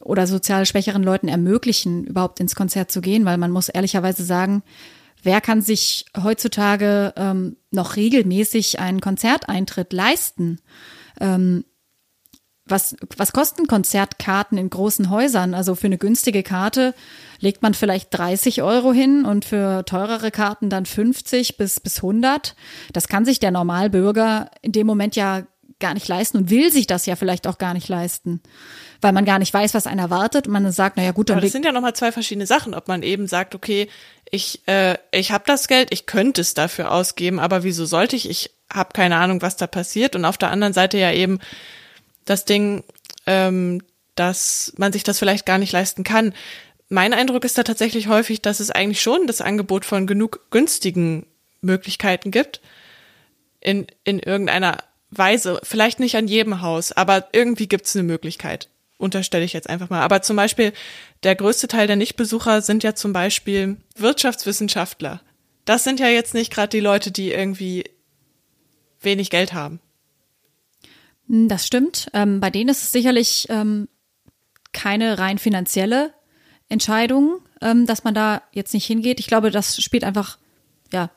oder sozial schwächeren Leuten ermöglichen, überhaupt ins Konzert zu gehen, weil man muss ehrlicherweise sagen, wer kann sich heutzutage ähm, noch regelmäßig einen Konzerteintritt leisten? Ähm, was, was kosten Konzertkarten in großen Häusern? Also für eine günstige Karte legt man vielleicht 30 Euro hin und für teurere Karten dann 50 bis, bis 100. Das kann sich der Normalbürger in dem Moment ja gar nicht leisten und will sich das ja vielleicht auch gar nicht leisten, weil man gar nicht weiß, was einen erwartet und man sagt, naja gut, dann. Aber das sind ja nochmal zwei verschiedene Sachen, ob man eben sagt, okay, ich, äh, ich habe das Geld, ich könnte es dafür ausgeben, aber wieso sollte ich? Ich habe keine Ahnung, was da passiert. Und auf der anderen Seite ja eben das Ding, ähm, dass man sich das vielleicht gar nicht leisten kann. Mein Eindruck ist da tatsächlich häufig, dass es eigentlich schon das Angebot von genug günstigen Möglichkeiten gibt. In, in irgendeiner Weise. Vielleicht nicht an jedem Haus, aber irgendwie gibt es eine Möglichkeit. Unterstelle ich jetzt einfach mal. Aber zum Beispiel, der größte Teil der Nichtbesucher sind ja zum Beispiel Wirtschaftswissenschaftler. Das sind ja jetzt nicht gerade die Leute, die irgendwie wenig Geld haben. Hm, das stimmt. Ähm, bei denen ist es sicherlich ähm, keine rein finanzielle Entscheidung, ähm, dass man da jetzt nicht hingeht. Ich glaube, das spielt einfach, ja,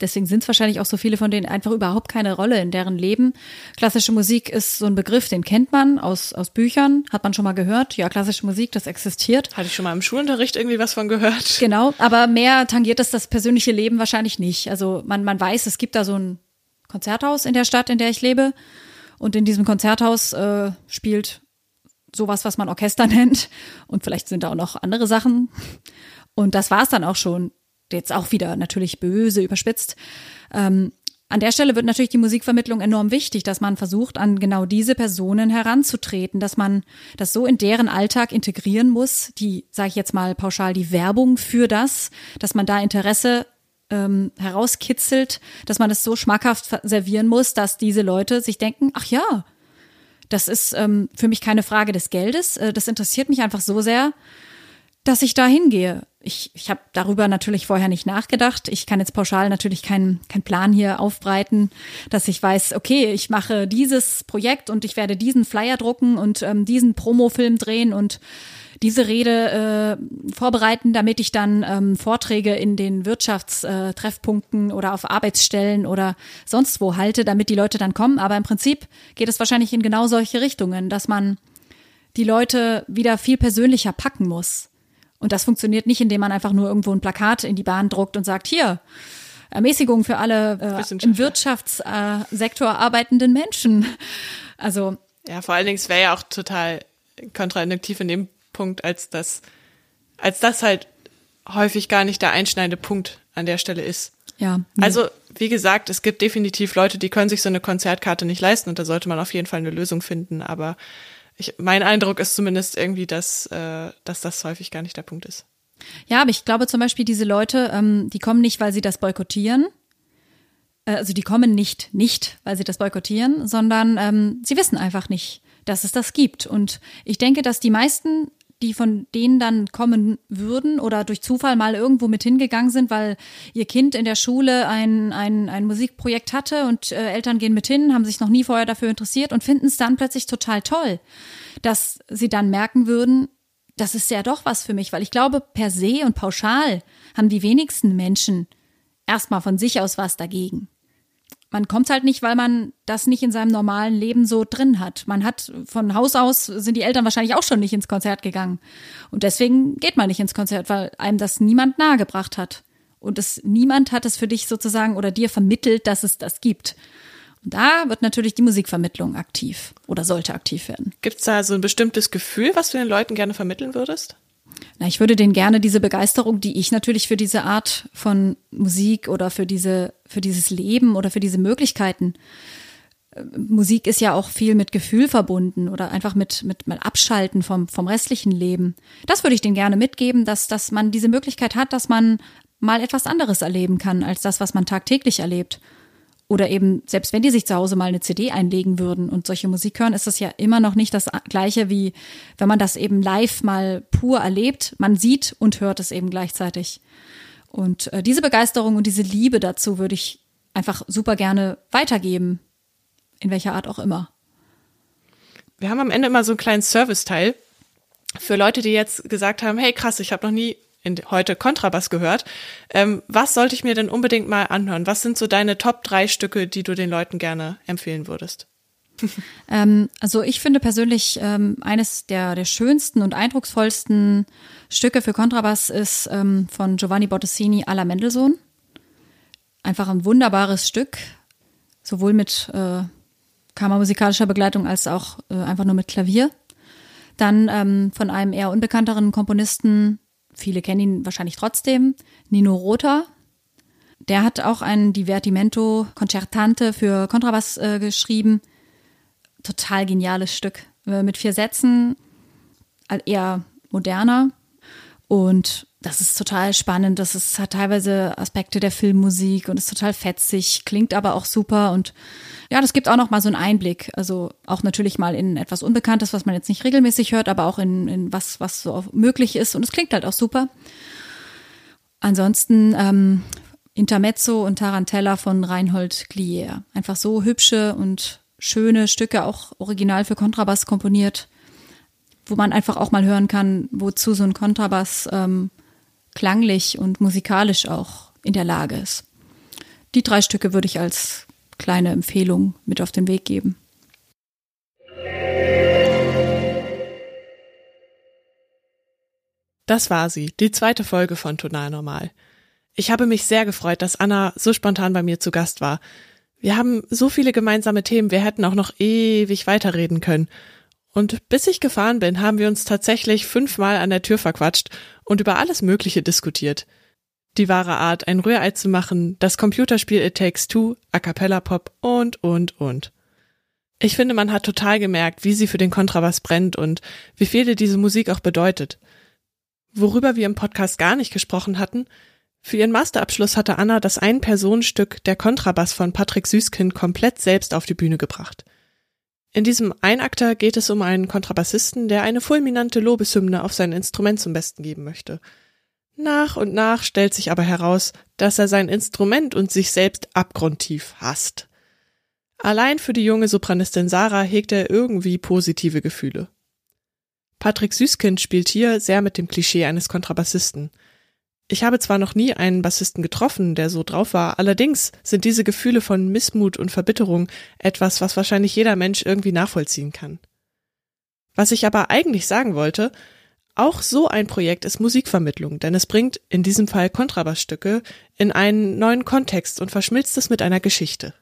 deswegen sind es wahrscheinlich auch so viele von denen einfach überhaupt keine Rolle in deren Leben. Klassische Musik ist so ein Begriff, den kennt man aus, aus Büchern, hat man schon mal gehört. Ja, klassische Musik, das existiert. Hatte ich schon mal im Schulunterricht irgendwie was von gehört. Genau, aber mehr tangiert es das persönliche Leben wahrscheinlich nicht. Also man, man weiß, es gibt da so ein Konzerthaus in der Stadt, in der ich lebe. Und in diesem Konzerthaus äh, spielt sowas, was man Orchester nennt. Und vielleicht sind da auch noch andere Sachen. Und das war es dann auch schon. Jetzt auch wieder natürlich böse, überspitzt. Ähm, an der Stelle wird natürlich die Musikvermittlung enorm wichtig, dass man versucht, an genau diese Personen heranzutreten, dass man das so in deren Alltag integrieren muss, die, sage ich jetzt mal pauschal, die Werbung für das, dass man da Interesse ähm, herauskitzelt, dass man es so schmackhaft servieren muss, dass diese Leute sich denken, ach ja, das ist ähm, für mich keine Frage des Geldes. Äh, das interessiert mich einfach so sehr, dass ich da hingehe. Ich, ich habe darüber natürlich vorher nicht nachgedacht. Ich kann jetzt pauschal natürlich keinen keinen Plan hier aufbreiten, dass ich weiß, okay, ich mache dieses Projekt und ich werde diesen Flyer drucken und ähm, diesen Promofilm drehen und diese Rede äh, vorbereiten, damit ich dann ähm, Vorträge in den Wirtschaftstreffpunkten oder auf Arbeitsstellen oder sonst wo halte, damit die Leute dann kommen. Aber im Prinzip geht es wahrscheinlich in genau solche Richtungen, dass man die Leute wieder viel persönlicher packen muss. Und das funktioniert nicht, indem man einfach nur irgendwo ein Plakat in die Bahn druckt und sagt, hier, Ermäßigung für alle äh, im Wirtschaftssektor äh, arbeitenden Menschen. Also. Ja, vor allen Dingen, es wäre ja auch total kontrainduktiv in dem Punkt, als das, als das halt häufig gar nicht der einschneidende Punkt an der Stelle ist. Ja. Nee. Also, wie gesagt, es gibt definitiv Leute, die können sich so eine Konzertkarte nicht leisten und da sollte man auf jeden Fall eine Lösung finden. Aber ich, mein Eindruck ist zumindest irgendwie, dass, äh, dass das häufig gar nicht der Punkt ist. Ja, aber ich glaube zum Beispiel, diese Leute, ähm, die kommen nicht, weil sie das boykottieren. Äh, also die kommen nicht, nicht, weil sie das boykottieren, sondern ähm, sie wissen einfach nicht, dass es das gibt. Und ich denke, dass die meisten die von denen dann kommen würden oder durch Zufall mal irgendwo mit hingegangen sind, weil ihr Kind in der Schule ein, ein, ein Musikprojekt hatte und äh, Eltern gehen mit hin, haben sich noch nie vorher dafür interessiert und finden es dann plötzlich total toll, dass sie dann merken würden, das ist ja doch was für mich, weil ich glaube, per se und pauschal haben die wenigsten Menschen erstmal von sich aus was dagegen man kommt halt nicht, weil man das nicht in seinem normalen Leben so drin hat. Man hat von Haus aus sind die Eltern wahrscheinlich auch schon nicht ins Konzert gegangen. Und deswegen geht man nicht ins Konzert, weil einem das niemand nahegebracht hat. Und es, niemand hat es für dich sozusagen oder dir vermittelt, dass es das gibt. Und da wird natürlich die Musikvermittlung aktiv oder sollte aktiv werden. Gibt es da so ein bestimmtes Gefühl, was du den Leuten gerne vermitteln würdest? Na, ich würde denen gerne diese Begeisterung, die ich natürlich für diese Art von Musik oder für diese, für dieses Leben oder für diese Möglichkeiten äh, Musik ist ja auch viel mit Gefühl verbunden oder einfach mit, mit, mit Abschalten vom, vom restlichen Leben. Das würde ich denen gerne mitgeben, dass, dass man diese Möglichkeit hat, dass man mal etwas anderes erleben kann als das, was man tagtäglich erlebt. Oder eben, selbst wenn die sich zu Hause mal eine CD einlegen würden und solche Musik hören, ist das ja immer noch nicht das gleiche, wie wenn man das eben live mal pur erlebt. Man sieht und hört es eben gleichzeitig. Und äh, diese Begeisterung und diese Liebe dazu würde ich einfach super gerne weitergeben. In welcher Art auch immer. Wir haben am Ende immer so einen kleinen Serviceteil für Leute, die jetzt gesagt haben, hey krass, ich habe noch nie in, heute Kontrabass gehört. Ähm, was sollte ich mir denn unbedingt mal anhören? Was sind so deine Top drei Stücke, die du den Leuten gerne empfehlen würdest? ähm, also ich finde persönlich ähm, eines der, der schönsten und eindrucksvollsten Stücke für Kontrabass ist ähm, von Giovanni Bottesini alla Mendelssohn. Einfach ein wunderbares Stück, sowohl mit äh, kammermusikalischer Begleitung als auch äh, einfach nur mit Klavier. Dann ähm, von einem eher unbekannteren Komponisten viele kennen ihn wahrscheinlich trotzdem, Nino Rota. Der hat auch ein Divertimento Concertante für Kontrabass äh, geschrieben. Total geniales Stück. Äh, mit vier Sätzen, eher moderner. Und das ist total spannend. Das ist, hat teilweise Aspekte der Filmmusik und ist total fetzig, klingt aber auch super und ja, das gibt auch noch mal so einen Einblick. Also auch natürlich mal in etwas Unbekanntes, was man jetzt nicht regelmäßig hört, aber auch in, in was, was so möglich ist und es klingt halt auch super. Ansonsten ähm, Intermezzo und Tarantella von Reinhold Glier. Einfach so hübsche und schöne Stücke, auch original für Kontrabass komponiert, wo man einfach auch mal hören kann, wozu so ein Kontrabass ähm, klanglich und musikalisch auch in der Lage ist. Die drei Stücke würde ich als kleine Empfehlung mit auf den Weg geben. Das war sie, die zweite Folge von Tonal Normal. Ich habe mich sehr gefreut, dass Anna so spontan bei mir zu Gast war. Wir haben so viele gemeinsame Themen, wir hätten auch noch ewig weiterreden können. Und bis ich gefahren bin, haben wir uns tatsächlich fünfmal an der Tür verquatscht und über alles Mögliche diskutiert. Die wahre Art, ein Rührei zu machen, das Computerspiel It Takes Two, A Cappella Pop und, und, und. Ich finde, man hat total gemerkt, wie sie für den Kontrabass brennt und wie viel dir diese Musik auch bedeutet. Worüber wir im Podcast gar nicht gesprochen hatten, für ihren Masterabschluss hatte Anna das Ein-Personenstück Der Kontrabass von Patrick Süßkind komplett selbst auf die Bühne gebracht. In diesem Einakter geht es um einen Kontrabassisten, der eine fulminante Lobeshymne auf sein Instrument zum Besten geben möchte. Nach und nach stellt sich aber heraus, dass er sein Instrument und sich selbst abgrundtief hasst. Allein für die junge Sopranistin Sarah hegt er irgendwie positive Gefühle. Patrick Süßkind spielt hier sehr mit dem Klischee eines Kontrabassisten. Ich habe zwar noch nie einen Bassisten getroffen, der so drauf war, allerdings sind diese Gefühle von Missmut und Verbitterung etwas, was wahrscheinlich jeder Mensch irgendwie nachvollziehen kann. Was ich aber eigentlich sagen wollte, auch so ein Projekt ist Musikvermittlung, denn es bringt in diesem Fall Kontrabassstücke in einen neuen Kontext und verschmilzt es mit einer Geschichte.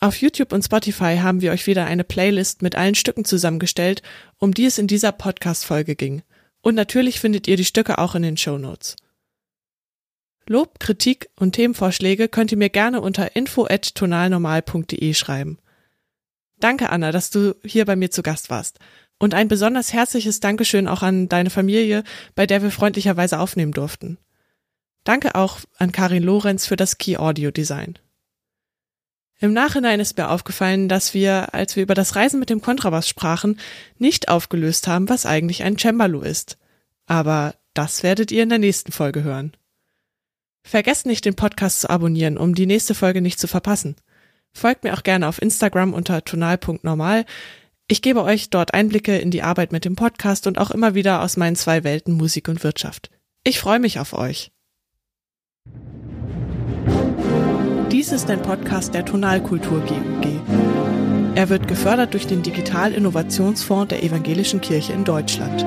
Auf YouTube und Spotify haben wir euch wieder eine Playlist mit allen Stücken zusammengestellt, um die es in dieser Podcast-Folge ging. Und natürlich findet ihr die Stücke auch in den Show Notes. Lob, Kritik und Themenvorschläge könnt ihr mir gerne unter info@tonalnormal.de schreiben. Danke Anna, dass du hier bei mir zu Gast warst. Und ein besonders herzliches Dankeschön auch an deine Familie, bei der wir freundlicherweise aufnehmen durften. Danke auch an Karin Lorenz für das Key Audio Design. Im Nachhinein ist mir aufgefallen, dass wir, als wir über das Reisen mit dem Kontrabass sprachen, nicht aufgelöst haben, was eigentlich ein Cembalo ist. Aber das werdet ihr in der nächsten Folge hören. Vergesst nicht, den Podcast zu abonnieren, um die nächste Folge nicht zu verpassen. Folgt mir auch gerne auf Instagram unter tonal.normal. Ich gebe euch dort Einblicke in die Arbeit mit dem Podcast und auch immer wieder aus meinen zwei Welten Musik und Wirtschaft. Ich freue mich auf euch. Dies ist ein Podcast der Tonalkultur GUG. Er wird gefördert durch den Digital-Innovationsfonds der Evangelischen Kirche in Deutschland.